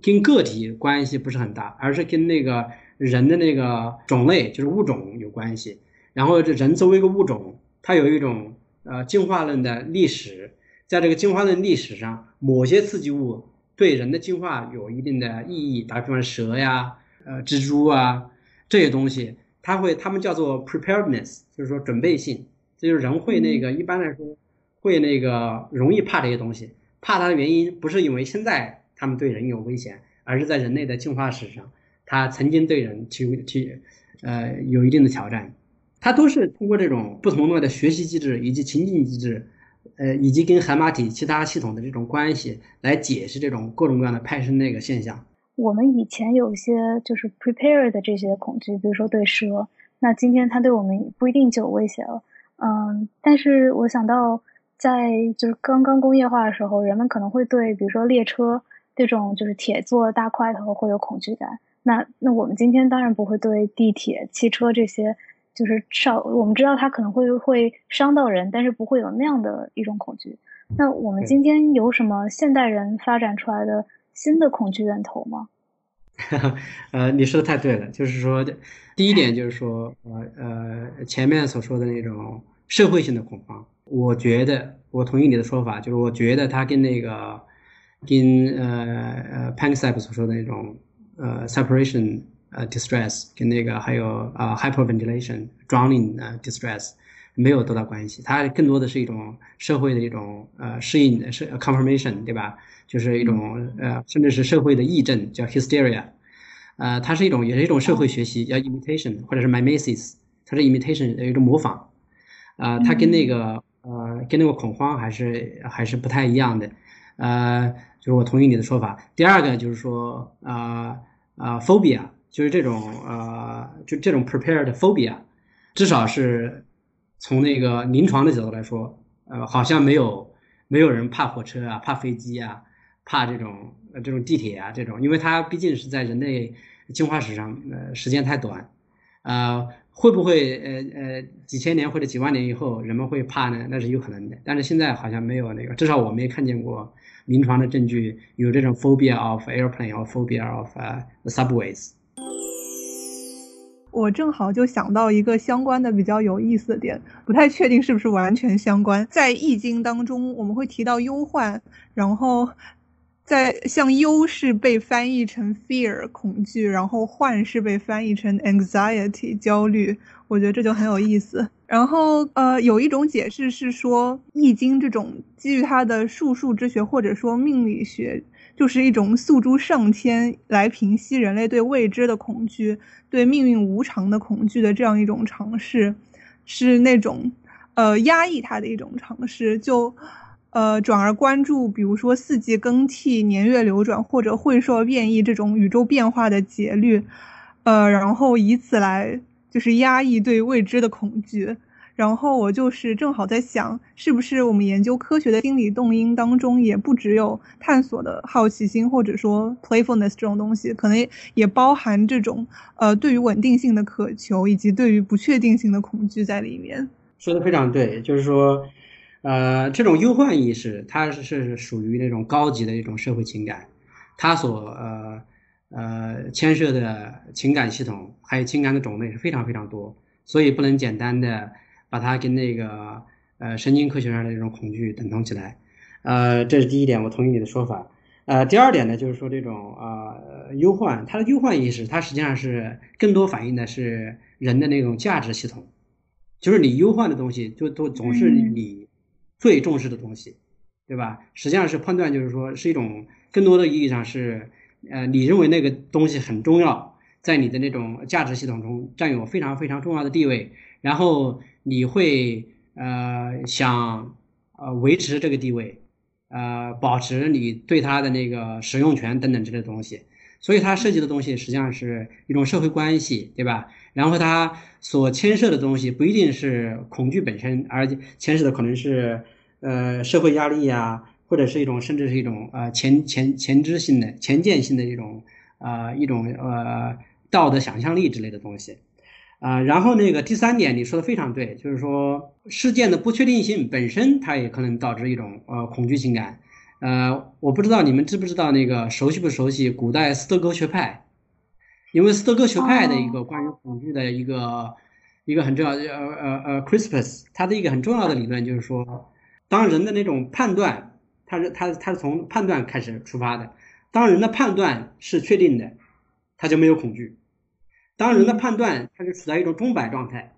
跟个体关系不是很大，而是跟那个人的那个种类，就是物种有关系。然后这人作为一个物种，它有一种呃进化论的历史，在这个进化论历史上，某些刺激物对人的进化有一定的意义，打比方蛇呀、呃蜘蛛啊这些东西。他会，他们叫做 preparedness，就是说准备性，这就是人会那个一般来说会那个容易怕这些东西，怕它的原因不是因为现在他们对人有危险，而是在人类的进化史上，它曾经对人提提呃有一定的挑战，它都是通过这种不同的学习机制以及情境机制，呃以及跟海马体其他系统的这种关系来解释这种各种各样的派生那个现象。我们以前有一些就是 prepare 的这些恐惧，比如说对蛇，那今天它对我们不一定就有威胁了。嗯，但是我想到在就是刚刚工业化的时候，人们可能会对比如说列车这种就是铁做大块头会有恐惧感。那那我们今天当然不会对地铁、汽车这些就是少，我们知道它可能会会伤到人，但是不会有那样的一种恐惧。那我们今天有什么现代人发展出来的？新的恐惧源头吗？呃，你说的太对了，就是说，第一点就是说，呃呃，前面所说的那种社会性的恐慌，我觉得我同意你的说法，就是我觉得它跟那个跟呃呃 p a n c e p 所说的那种呃 separation 呃 distress 跟那个还有啊 hyperventilation drowning 呃 distress 没有多大关系，它更多的是一种社会的一种呃适应的是 confirmation 对吧？就是一种呃，甚至是社会的议证，叫 hysteria，呃，它是一种也是一种社会学习，叫 imitation 或者是 mimesis，它是 imitation 有一种模仿，啊，它跟那个呃跟那个恐慌还是还是不太一样的，呃，就是我同意你的说法。第二个就是说啊啊 phobia，就是这种呃就这种 prepared phobia，至少是从那个临床的角度来说，呃好像没有没有人怕火车啊，怕飞机啊，怕这种这种地铁啊这种，因为它毕竟是在人类进化史上呃时间太短，啊。会不会呃呃几千年或者几万年以后人们会怕呢？那是有可能的，但是现在好像没有那个，至少我没看见过临床的证据有这种 phobia of airplane or phobia of subways。我正好就想到一个相关的比较有意思的点，不太确定是不是完全相关。在易经当中，我们会提到忧患，然后。在像忧是被翻译成 fear 恐惧，然后患是被翻译成 anxiety 焦虑，我觉得这就很有意思。然后呃，有一种解释是说，易经这种基于它的术数之学或者说命理学，就是一种诉诸上天来平息人类对未知的恐惧、对命运无常的恐惧的这样一种尝试，是那种呃压抑它的一种尝试。就。呃，转而关注，比如说四季更替、年月流转或者会社变异这种宇宙变化的节律，呃，然后以此来就是压抑对未知的恐惧。然后我就是正好在想，是不是我们研究科学的心理动因当中，也不只有探索的好奇心或者说 playfulness 这种东西，可能也包含这种呃对于稳定性的渴求以及对于不确定性的恐惧在里面。说的非常对，就是说。呃，这种忧患意识，它是属于那种高级的一种社会情感，它所呃呃牵涉的情感系统还有情感的种类是非常非常多，所以不能简单的把它跟那个呃神经科学上的这种恐惧等同起来。呃，这是第一点，我同意你的说法。呃，第二点呢，就是说这种呃忧患，它的忧患意识，它实际上是更多反映的是人的那种价值系统，就是你忧患的东西，就都总是你。最重视的东西，对吧？实际上是判断，就是说是一种更多的意义上是，呃，你认为那个东西很重要，在你的那种价值系统中占有非常非常重要的地位，然后你会呃想呃维持这个地位，呃保持你对它的那个使用权等等这类东西，所以它涉及的东西实际上是一种社会关系，对吧？然后它所牵涉的东西不一定是恐惧本身，而牵涉的可能是呃社会压力呀，或者是一种甚至是一种呃前前前知性的前见性的一种呃一种呃道德想象力之类的东西啊。然后那个第三点你说的非常对，就是说事件的不确定性本身它也可能导致一种呃恐惧情感。呃，我不知道你们知不知道那个熟悉不熟悉古代斯德哥学派。因为斯德哥学派的一个关于恐惧的一个一个很重要的呃呃呃 Crispus，他的一个很重要的理论就是说，当人的那种判断，他是他他是从判断开始出发的，当人的判断是确定的，他就没有恐惧；当人的判断他是处在一种钟摆状态，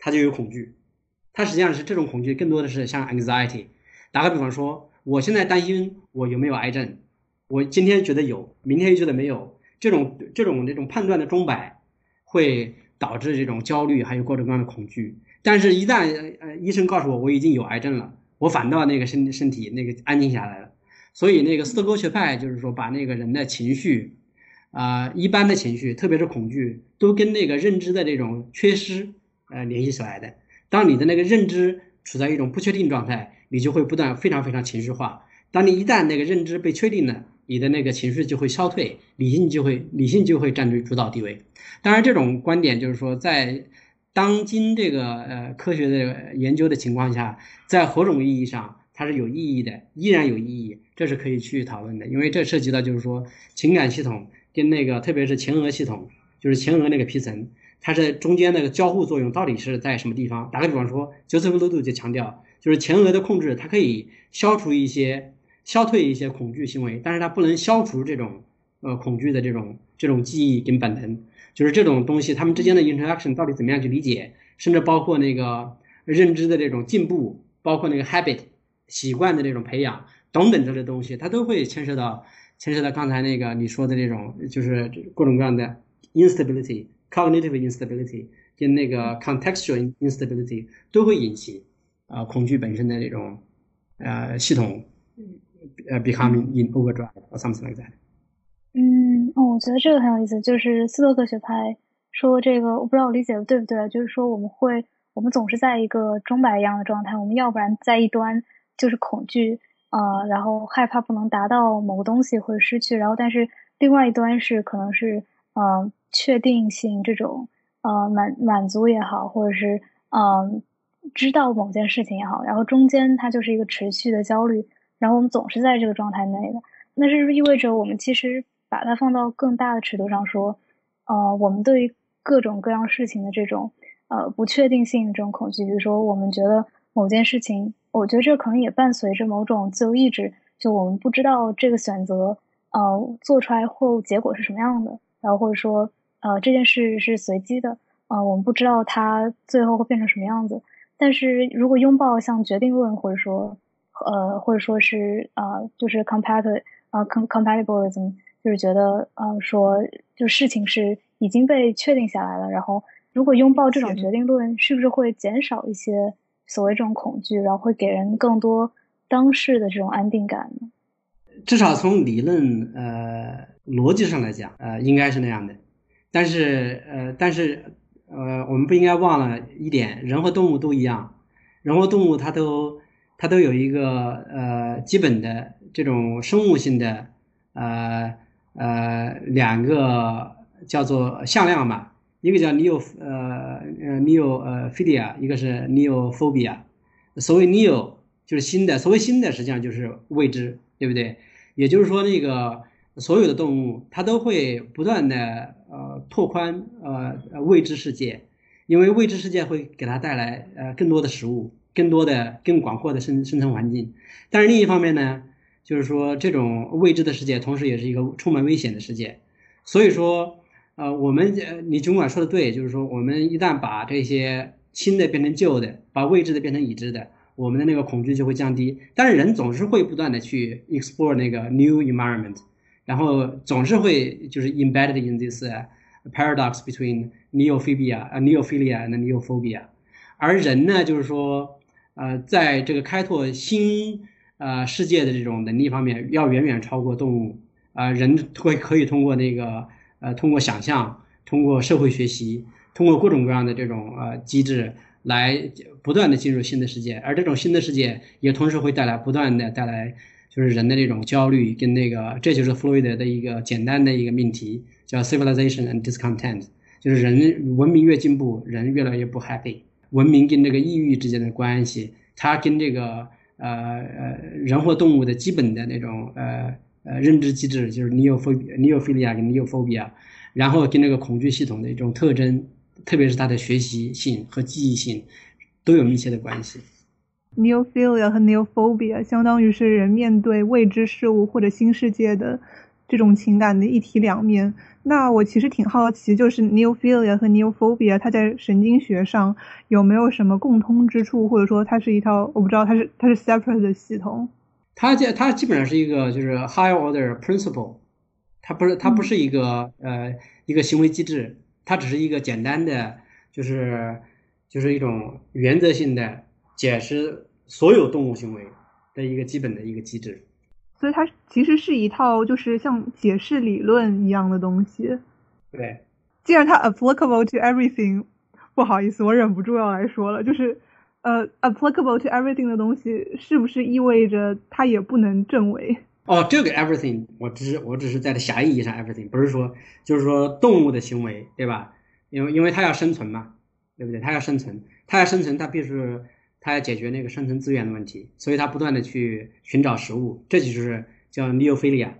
他就有恐惧。他实际上是这种恐惧更多的是像 anxiety。打个比方说，我现在担心我有没有癌症，我今天觉得有，明天又觉得没有。这种这种这种判断的钟摆，会导致这种焦虑，还有各种各样的恐惧。但是，一旦呃医生告诉我我已经有癌症了，我反倒那个身身体那个安静下来了。所以，那个斯德哥学派就是说，把那个人的情绪，啊，一般的情绪，特别是恐惧，都跟那个认知的这种缺失呃联系起来的。当你的那个认知处在一种不确定状态，你就会不断非常非常情绪化。当你一旦那个认知被确定了，你的那个情绪就会消退，理性就会理性就会占据主导地位。当然，这种观点就是说，在当今这个呃科学的研究的情况下，在何种意义上它是有意义的，依然有意义，这是可以去讨论的。因为这涉及到就是说情感系统跟那个特别是前额系统，就是前额那个皮层，它是中间那个交互作用到底是在什么地方？打个比方说，Joseph Ludo 就强调，就是前额的控制，它可以消除一些。消退一些恐惧行为，但是它不能消除这种呃恐惧的这种这种记忆跟本能，就是这种东西，它们之间的 interaction 到底怎么样去理解，甚至包括那个认知的这种进步，包括那个 habit 习惯的这种培养等等这类东西，它都会牵涉到牵涉到刚才那个你说的这种，就是各种各样的 instability cognitive instability 跟那个 contextual instability 都会引起啊恐惧本身的这种呃系统。呃，becoming in overdrive or something like that。嗯，哦，我觉得这个很有意思，就是斯多克学派说这个，我不知道我理解的对不对，就是说我们会，我们总是在一个钟摆一样的状态，我们要不然在一端就是恐惧，呃，然后害怕不能达到某个东西或者失去，然后但是另外一端是可能是，嗯，确定性这种，呃，满满足也好，或者是，嗯，知道某件事情也好，然后中间它就是一个持续的焦虑，然后我们总是在这个状态内的，那是不是意味着我们其实？把它放到更大的尺度上说，呃，我们对于各种各样事情的这种呃不确定性这种恐惧，比如说我们觉得某件事情，我觉得这可能也伴随着某种自由意志，就我们不知道这个选择呃做出来后结果是什么样的，然后或者说呃这件事是随机的，呃我们不知道它最后会变成什么样子。但是如果拥抱像决定论，或者说呃或者说是呃就是 compatible 呃 compatibilism。就是觉得，呃，说就事情是已经被确定下来了，然后如果拥抱这种决定论，是不是会减少一些所谓这种恐惧，然后会给人更多当事的这种安定感呢？至少从理论呃逻辑上来讲，呃，应该是那样的。但是呃，但是呃，我们不应该忘了一点，人和动物都一样，人和动物它都它都有一个呃基本的这种生物性的呃。呃，两个叫做向量吧，一个叫 neo 呃呃 neo 呃 philia，一个是 neo phobia。所谓 neo 就是新的，所谓新的实际上就是未知，对不对？也就是说，那个所有的动物它都会不断的呃拓宽呃未知世界，因为未知世界会给它带来呃更多的食物，更多的更广阔的生生存环境。但是另一方面呢？就是说，这种未知的世界，同时也是一个充满危险的世界。所以说，呃，我们呃，你尽管说的对，就是说，我们一旦把这些新的变成旧的，把未知的变成已知的，我们的那个恐惧就会降低。但是人总是会不断的去 explore 那个 new environment，然后总是会就是 embedded in this paradox between neophobia、neophilia and neophobia。而人呢，就是说，呃，在这个开拓新呃，世界的这种能力方面要远远超过动物。啊，人会可以通过那个呃，通过想象，通过社会学习，通过各种各样的这种呃机制来不断的进入新的世界。而这种新的世界也同时会带来不断的带来就是人的这种焦虑跟那个，这就是弗洛伊德的一个简单的一个命题，叫 civilization and discontent，就是人文明越进步，人越来越不 happy。文明跟这个抑郁之间的关系，它跟这个。呃呃，人或动物的基本的那种呃呃认知机制，就是 neophilia 跟 neophobia，然后跟那个恐惧系统的一种特征，特别是它的学习性和记忆性，都有密切的关系。neophilia 和 neophobia 相当于是人面对未知事物或者新世界的这种情感的一体两面。那我其实挺好奇，就是 neophilia 和 neophobia，它在神经学上有没有什么共通之处，或者说它是一套我不知道它是它是 separate 的系统？它这它基本上是一个就是 higher order principle，它不是它不是一个呃一个行为机制，它只是一个简单的就是就是一种原则性的解释所有动物行为的一个基本的一个机制。所以它其实是一套就是像解释理论一样的东西。对，既然它 applicable to everything，不好意思，我忍不住要来说了，就是呃 applicable to everything 的东西，是不是意味着它也不能证伪？哦，这个 everything，我只是我只是在狭义意义上 everything，不是说就是说动物的行为，对吧？因为因为它要生存嘛，对不对？它要生存，它要生存，它必须。它要解决那个生存资源的问题，所以它不断的去寻找食物，这就是叫 neophilia。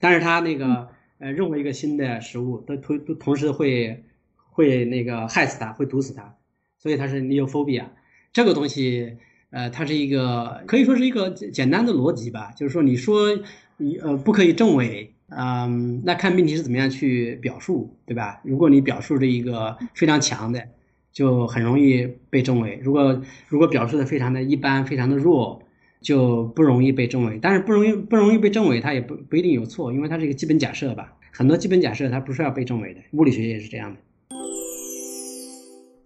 但是它那个呃，任何一个新的食物都同都同时会会那个害死它，会毒死它，所以它是 neophobia。这个东西呃，它是一个可以说是一个简单的逻辑吧，就是说你说你呃不可以证伪，嗯，那看命题是怎么样去表述，对吧？如果你表述这一个非常强的。就很容易被证伪。如果如果表述的非常的一般，非常的弱，就不容易被证伪。但是不容易不容易被证伪，它也不不一定有错，因为它是一个基本假设吧。很多基本假设它不是要被证伪的，物理学也是这样的。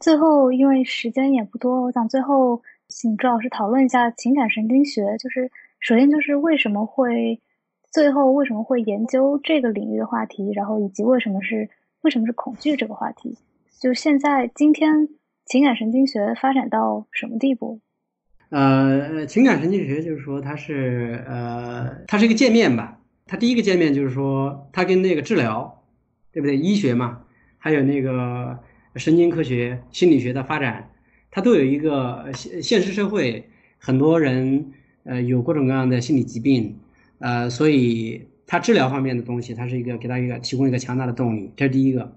最后，因为时间也不多，我想最后请朱老师讨论一下情感神经学。就是首先就是为什么会最后为什么会研究这个领域的话题，然后以及为什么是为什么是恐惧这个话题？就现在今天情感神经学发展到什么地步？呃，情感神经学就是说它是呃，它是一个界面吧。它第一个界面就是说它跟那个治疗，对不对？医学嘛，还有那个神经科学、心理学的发展，它都有一个现现实社会，很多人呃有各种各样的心理疾病，呃，所以它治疗方面的东西，它是一个给他一个提供一个强大的动力，这是第一个。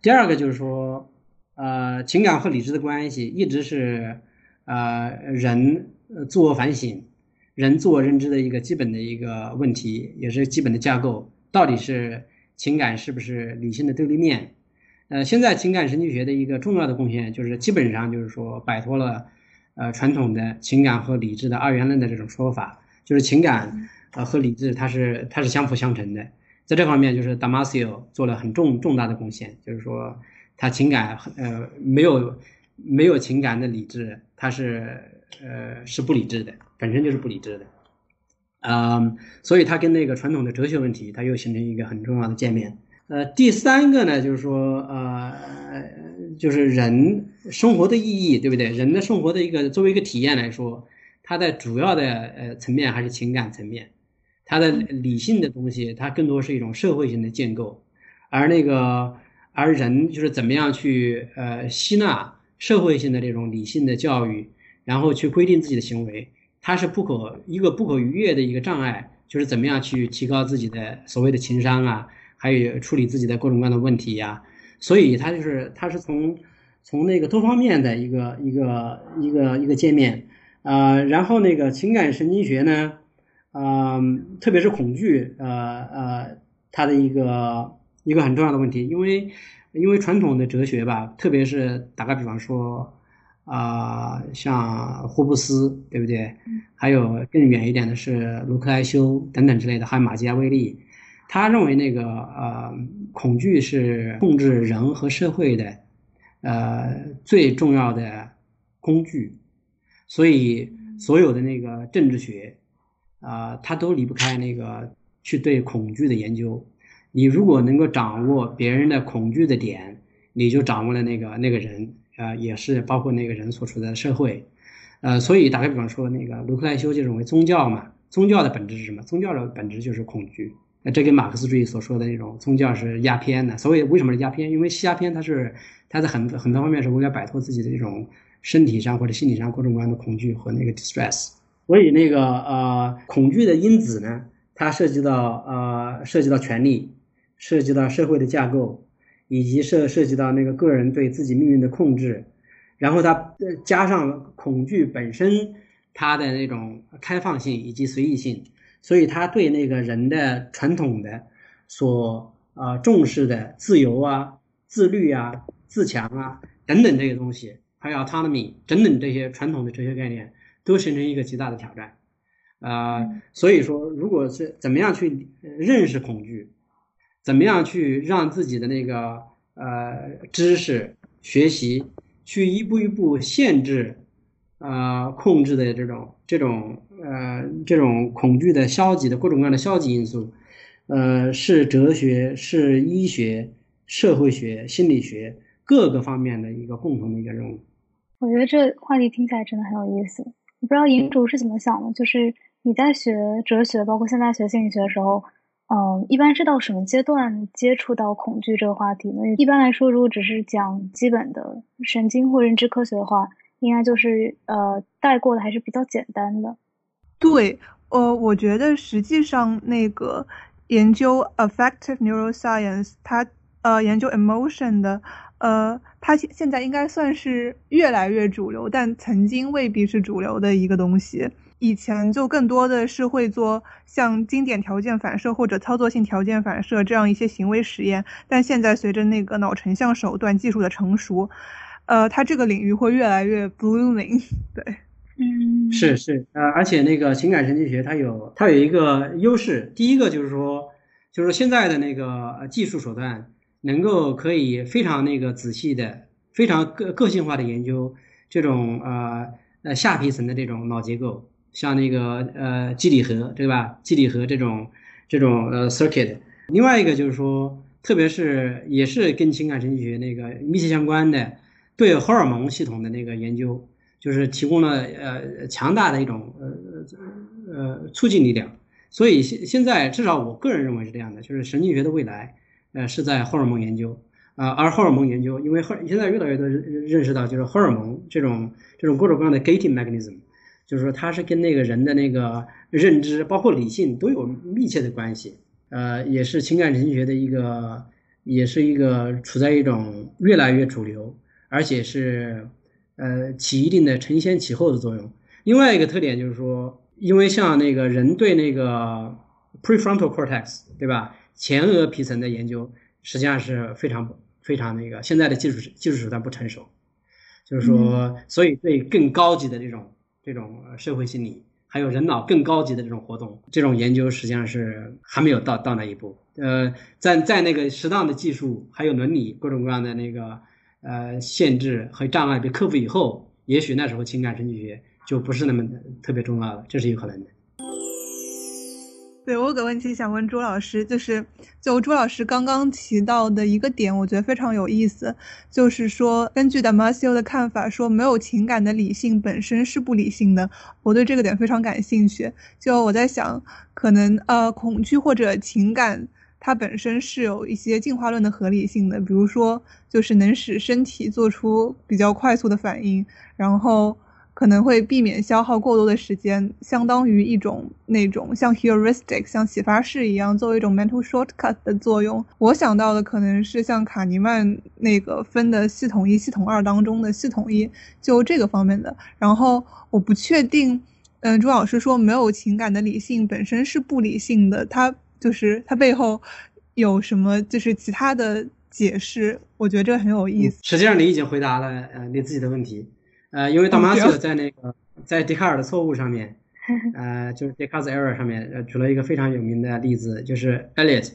第二个就是说，呃，情感和理智的关系一直是。呃，人自我反省，人自我认知的一个基本的一个问题，也是基本的架构。到底是情感是不是理性的对立面？呃，现在情感神经学的一个重要的贡献，就是基本上就是说摆脱了呃传统的情感和理智的二元论的这种说法，就是情感呃和理智它是它是相辅相成的。在这方面，就是 Damasio 做了很重重大的贡献，就是说他情感呃没有。没有情感的理智，他是呃是不理智的，本身就是不理智的，啊，所以它跟那个传统的哲学问题，它又形成一个很重要的界面。呃，第三个呢，就是说呃，就是人生活的意义，对不对？人的生活的一个作为一个体验来说，它的主要的呃层面还是情感层面，它的理性的东西，它更多是一种社会性的建构，而那个而人就是怎么样去呃吸纳。社会性的这种理性的教育，然后去规定自己的行为，它是不可一个不可逾越的一个障碍，就是怎么样去提高自己的所谓的情商啊，还有处理自己的各种各样的问题呀。所以它就是它是从从那个多方面的一个一个一个一个界面啊。然后那个情感神经学呢，啊，特别是恐惧，呃呃，它的一个一个很重要的问题，因为。因为传统的哲学吧，特别是打个比方说，啊，像霍布斯，对不对？还有更远一点的是卢克莱修等等之类的，还有马基亚维利，他认为那个呃，恐惧是控制人和社会的呃最重要的工具，所以所有的那个政治学啊，他都离不开那个去对恐惧的研究。你如果能够掌握别人的恐惧的点，你就掌握了那个那个人，呃，也是包括那个人所处的社会，呃，所以打个比方说，那个卢克莱修就认为宗教嘛，宗教的本质是什么？宗教的本质就是恐惧。那这跟马克思主义所说的那种宗教是鸦片的。所谓为什么是鸦片？因为吸鸦片它是它在很很多方面是为了摆脱自己的这种身体上或者心理上各种各样的恐惧和那个 distress。所以那个呃恐惧的因子呢，它涉及到呃涉及到权利。涉及到社会的架构，以及涉涉及到那个个人对自己命运的控制，然后它加上恐惧本身它的那种开放性以及随意性，所以他对那个人的传统的所啊重视的自由啊、自律啊、自强啊等等这些东西，还有 autonomy 等等这些传统的哲学概念，都形成一个极大的挑战啊。所以说，如果是怎么样去认识恐惧？怎么样去让自己的那个呃知识学习去一步一步限制啊控制的这种这种呃这种恐惧的消极的各种各样的消极因素，呃是哲学是医学社会学心理学各个方面的一个共同的一个任务。我觉得这话题听起来真的很有意思。我不知道银竹是怎么想的，就是你在学哲学，包括现在学心理学的时候。嗯，一般是到什么阶段接触到恐惧这个话题呢？一般来说，如果只是讲基本的神经或认知科学的话，应该就是呃带过的还是比较简单的。对，呃，我觉得实际上那个研究 affective neuroscience，它呃研究 emotion 的，呃，它现现在应该算是越来越主流，但曾经未必是主流的一个东西。以前就更多的是会做像经典条件反射或者操作性条件反射这样一些行为实验，但现在随着那个脑成像手段技术的成熟，呃，它这个领域会越来越 blooming。对，嗯，是是，呃，而且那个情感神经学它有它有一个优势，第一个就是说，就是现在的那个技术手段能够可以非常那个仔细的、非常个个性化的研究这种呃呃下皮层的这种脑结构。像那个呃，基底核对吧？基底核这种这种呃 circuit。另外一个就是说，特别是也是跟情感神经学那个密切相关的，对荷尔蒙系统的那个研究，就是提供了呃强大的一种呃呃呃促进力量。所以现现在至少我个人认为是这样的，就是神经学的未来，呃是在荷尔蒙研究啊，而荷尔蒙研究，因为荷现在越来越多认识到，就是荷尔蒙这种这种各种各样的 gating mechanism，就是说它是跟那个人的那个认知，包括理性都有密切的关系，呃，也是情感神经学的一个，也是一个处在一种越来越主流，而且是呃起一定的承先启后的作用。另外一个特点就是说。因为像那个人对那个 prefrontal cortex，对吧？前额皮层的研究实际上是非常非常那个，现在的技术技术手段不成熟，就是说，所以对更高级的这种这种社会心理，还有人脑更高级的这种活动，这种研究实际上是还没有到到那一步。呃，在在那个适当的技术还有伦理各种各样的那个呃限制和障碍被克服以后，也许那时候情感神经学。就不是那么特别重要了，这是有可能的。对我有个问题想问朱老师，就是就朱老师刚刚提到的一个点，我觉得非常有意思，就是说根据 Damasio 的看法，说没有情感的理性本身是不理性的。我对这个点非常感兴趣。就我在想，可能呃恐惧或者情感它本身是有一些进化论的合理性的，比如说就是能使身体做出比较快速的反应，然后。可能会避免消耗过多的时间，相当于一种那种像 heuristic、像启发式一样，作为一种 mental shortcut 的作用。我想到的可能是像卡尼曼那个分的系统一、系统二当中的系统一，就这个方面的。然后我不确定，嗯，朱老师说没有情感的理性本身是不理性的，它就是它背后有什么就是其他的解释？我觉得这个很有意思。实际上你已经回答了呃你自己的问题。呃，因为大马斯在那个在笛卡尔的错误上面，呃，就是 Descartes error 上面，呃，举了一个非常有名的例子，就是 Elliot，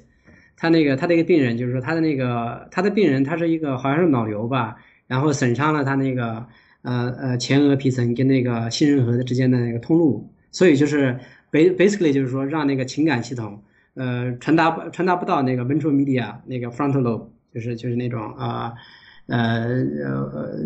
他那个他的一个病人，就是说他的那个他的病人，他是一个好像是脑瘤吧，然后损伤了他那个呃呃前额皮层跟那个杏仁核的之间的那个通路，所以就是 basically 就是说让那个情感系统呃传达不传达不到那个 ventral media 那个 frontal lobe，就是就是那种啊。呃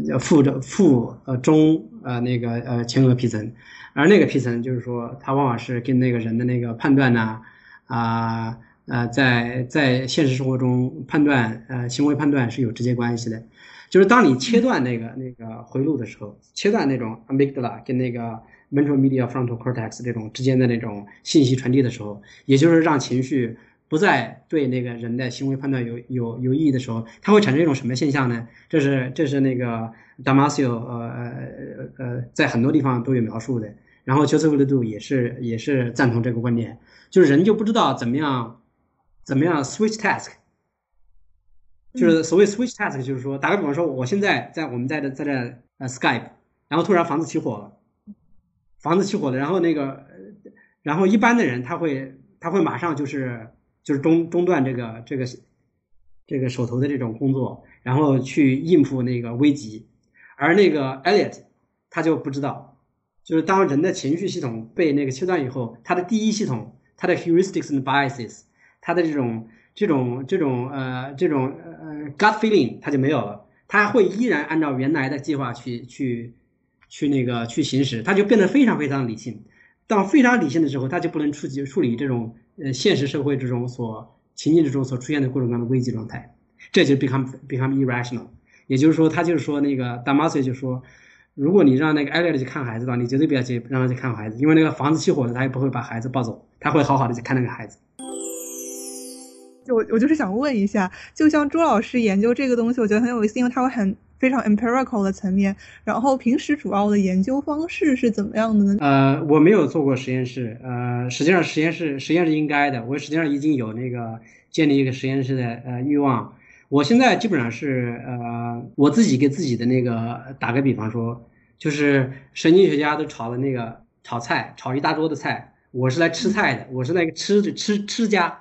呃副着副呃中呃那个呃前额皮层，而那个皮层就是说它往往是跟那个人的那个判断呐啊呃在在现实生活中判断呃行为判断是有直接关系的，就是当你切断那个那个回路的时候，切断那种 amygdala 跟那个 ventral media frontal cortex 这种之间的那种信息传递的时候，也就是让情绪。不再对那个人的行为判断有有有意义的时候，它会产生一种什么现象呢？这是这是那个 Damasio 呃呃呃在很多地方都有描述的。然后 Joseph l e d o 也是也是赞同这个观点，就是人就不知道怎么样怎么样 switch task，就是所谓 switch task，就是说打个比方说，我现在在我们在这在这呃 Skype，然后突然房子起火了，房子起火了，然后那个然后一般的人他会他会马上就是。就是中中断这个这个这个手头的这种工作，然后去应付那个危机，而那个 Elliot 他就不知道，就是当人的情绪系统被那个切断以后，他的第一系统，他的 heuristics and biases，他的这种这种这种呃这种呃 gut feeling 他就没有了，他会依然按照原来的计划去去去那个去行使，他就变得非常非常理性。当非常理性的时候，他就不能触及处理这种。呃，现实社会之中所情境之中所出现的各种各样的危机状态，这就 become become irrational。也就是说，他就是说那个 Damasio 就说，如果你让那个 Elliot 去看孩子的话，你绝对不要去让他去看孩子，因为那个房子起火了，他也不会把孩子抱走，他会好好的去看那个孩子。就我我就是想问一下，就像朱老师研究这个东西，我觉得很有意思，因为他会很。非常 empirical 的层面，然后平时主要的研究方式是怎么样的呢？呃，我没有做过实验室，呃，实际上实验室实验室应该的，我实际上已经有那个建立一个实验室的呃欲望。我现在基本上是呃，我自己给自己的那个打个比方说，就是神经学家都炒的那个炒菜，炒一大桌的菜，我是来吃菜的，我是那个吃吃吃家，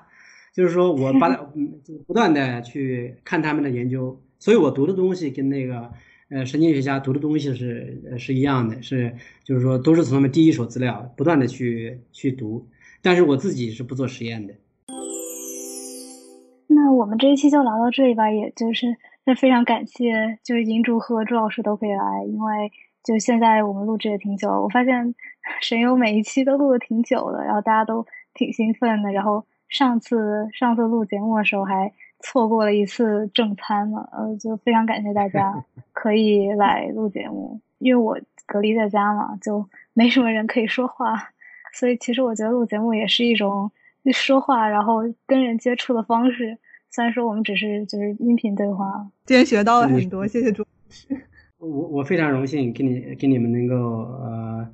就是说我把它 不断的去看他们的研究。所以我读的东西跟那个呃神经学家读的东西是是一样的，是就是说都是从他们第一手资料不断的去去读，但是我自己是不做实验的。那我们这一期就聊到这里吧，也就是那非常感谢，就是银竹和朱老师都可以来，因为就现在我们录制也挺久，我发现 神游每一期都录的挺久的，然后大家都挺兴奋的，然后上次上次录节目的时候还错过了一次正餐了，呃，就非常感谢大家 可以来录节目，因为我隔离在家嘛，就 没什么人可以说话，所以其实我觉得录节目也是一种说话，然后跟人接触的方式。虽然说我们只是就是音频对话，今天学到了很多，谢谢朱老师。我我非常荣幸跟你跟你们能够呃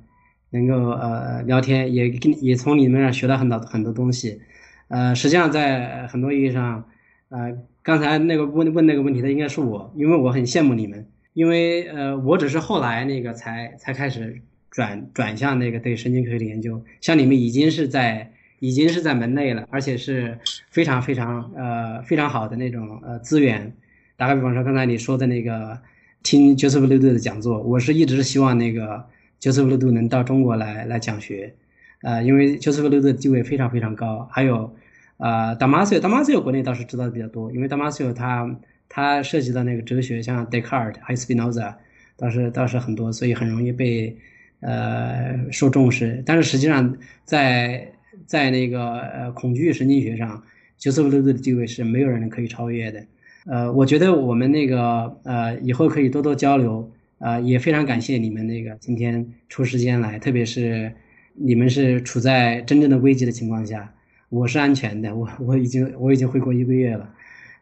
能够呃聊天，也跟也从你们那学到很多很多东西。呃，实际上在很多意义上，呃，刚才那个问问那个问题的应该是我，因为我很羡慕你们，因为呃我只是后来那个才才开始转转向那个对神经科学的研究，像你们已经是在。已经是在门内了，而且是非常非常呃非常好的那种呃资源。打个比方说，刚才你说的那个听 Joseph l u d 的讲座，我是一直希望那个 Joseph l u d 能到中国来来讲学，呃，因为 Joseph l u d 的地位非常非常高。还有呃 Damasio，Damasio 国内倒是知道的比较多，因为 Damasio 他他涉及到那个哲学，像 Descartes 还有 Spinoza，倒是倒是很多，所以很容易被呃受重视。但是实际上在在那个呃恐惧神经学上，休斯福勒的地位是没有人可以超越的。呃，我觉得我们那个呃以后可以多多交流。呃，也非常感谢你们那个今天抽时间来，特别是你们是处在真正的危机的情况下，我是安全的，我我已经我已经回国一个月了。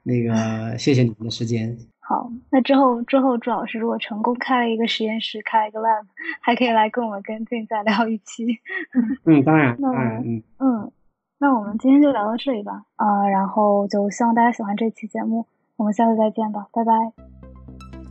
那个谢谢你们的时间。好，那之后之后朱老师如果成功开了一个实验室，开了一个 lab，还可以来跟我们跟进再聊一期。嗯，当然，当然，嗯嗯，那我们今天就聊到这里吧。啊，然后就希望大家喜欢这期节目，我们下次再见吧，拜拜。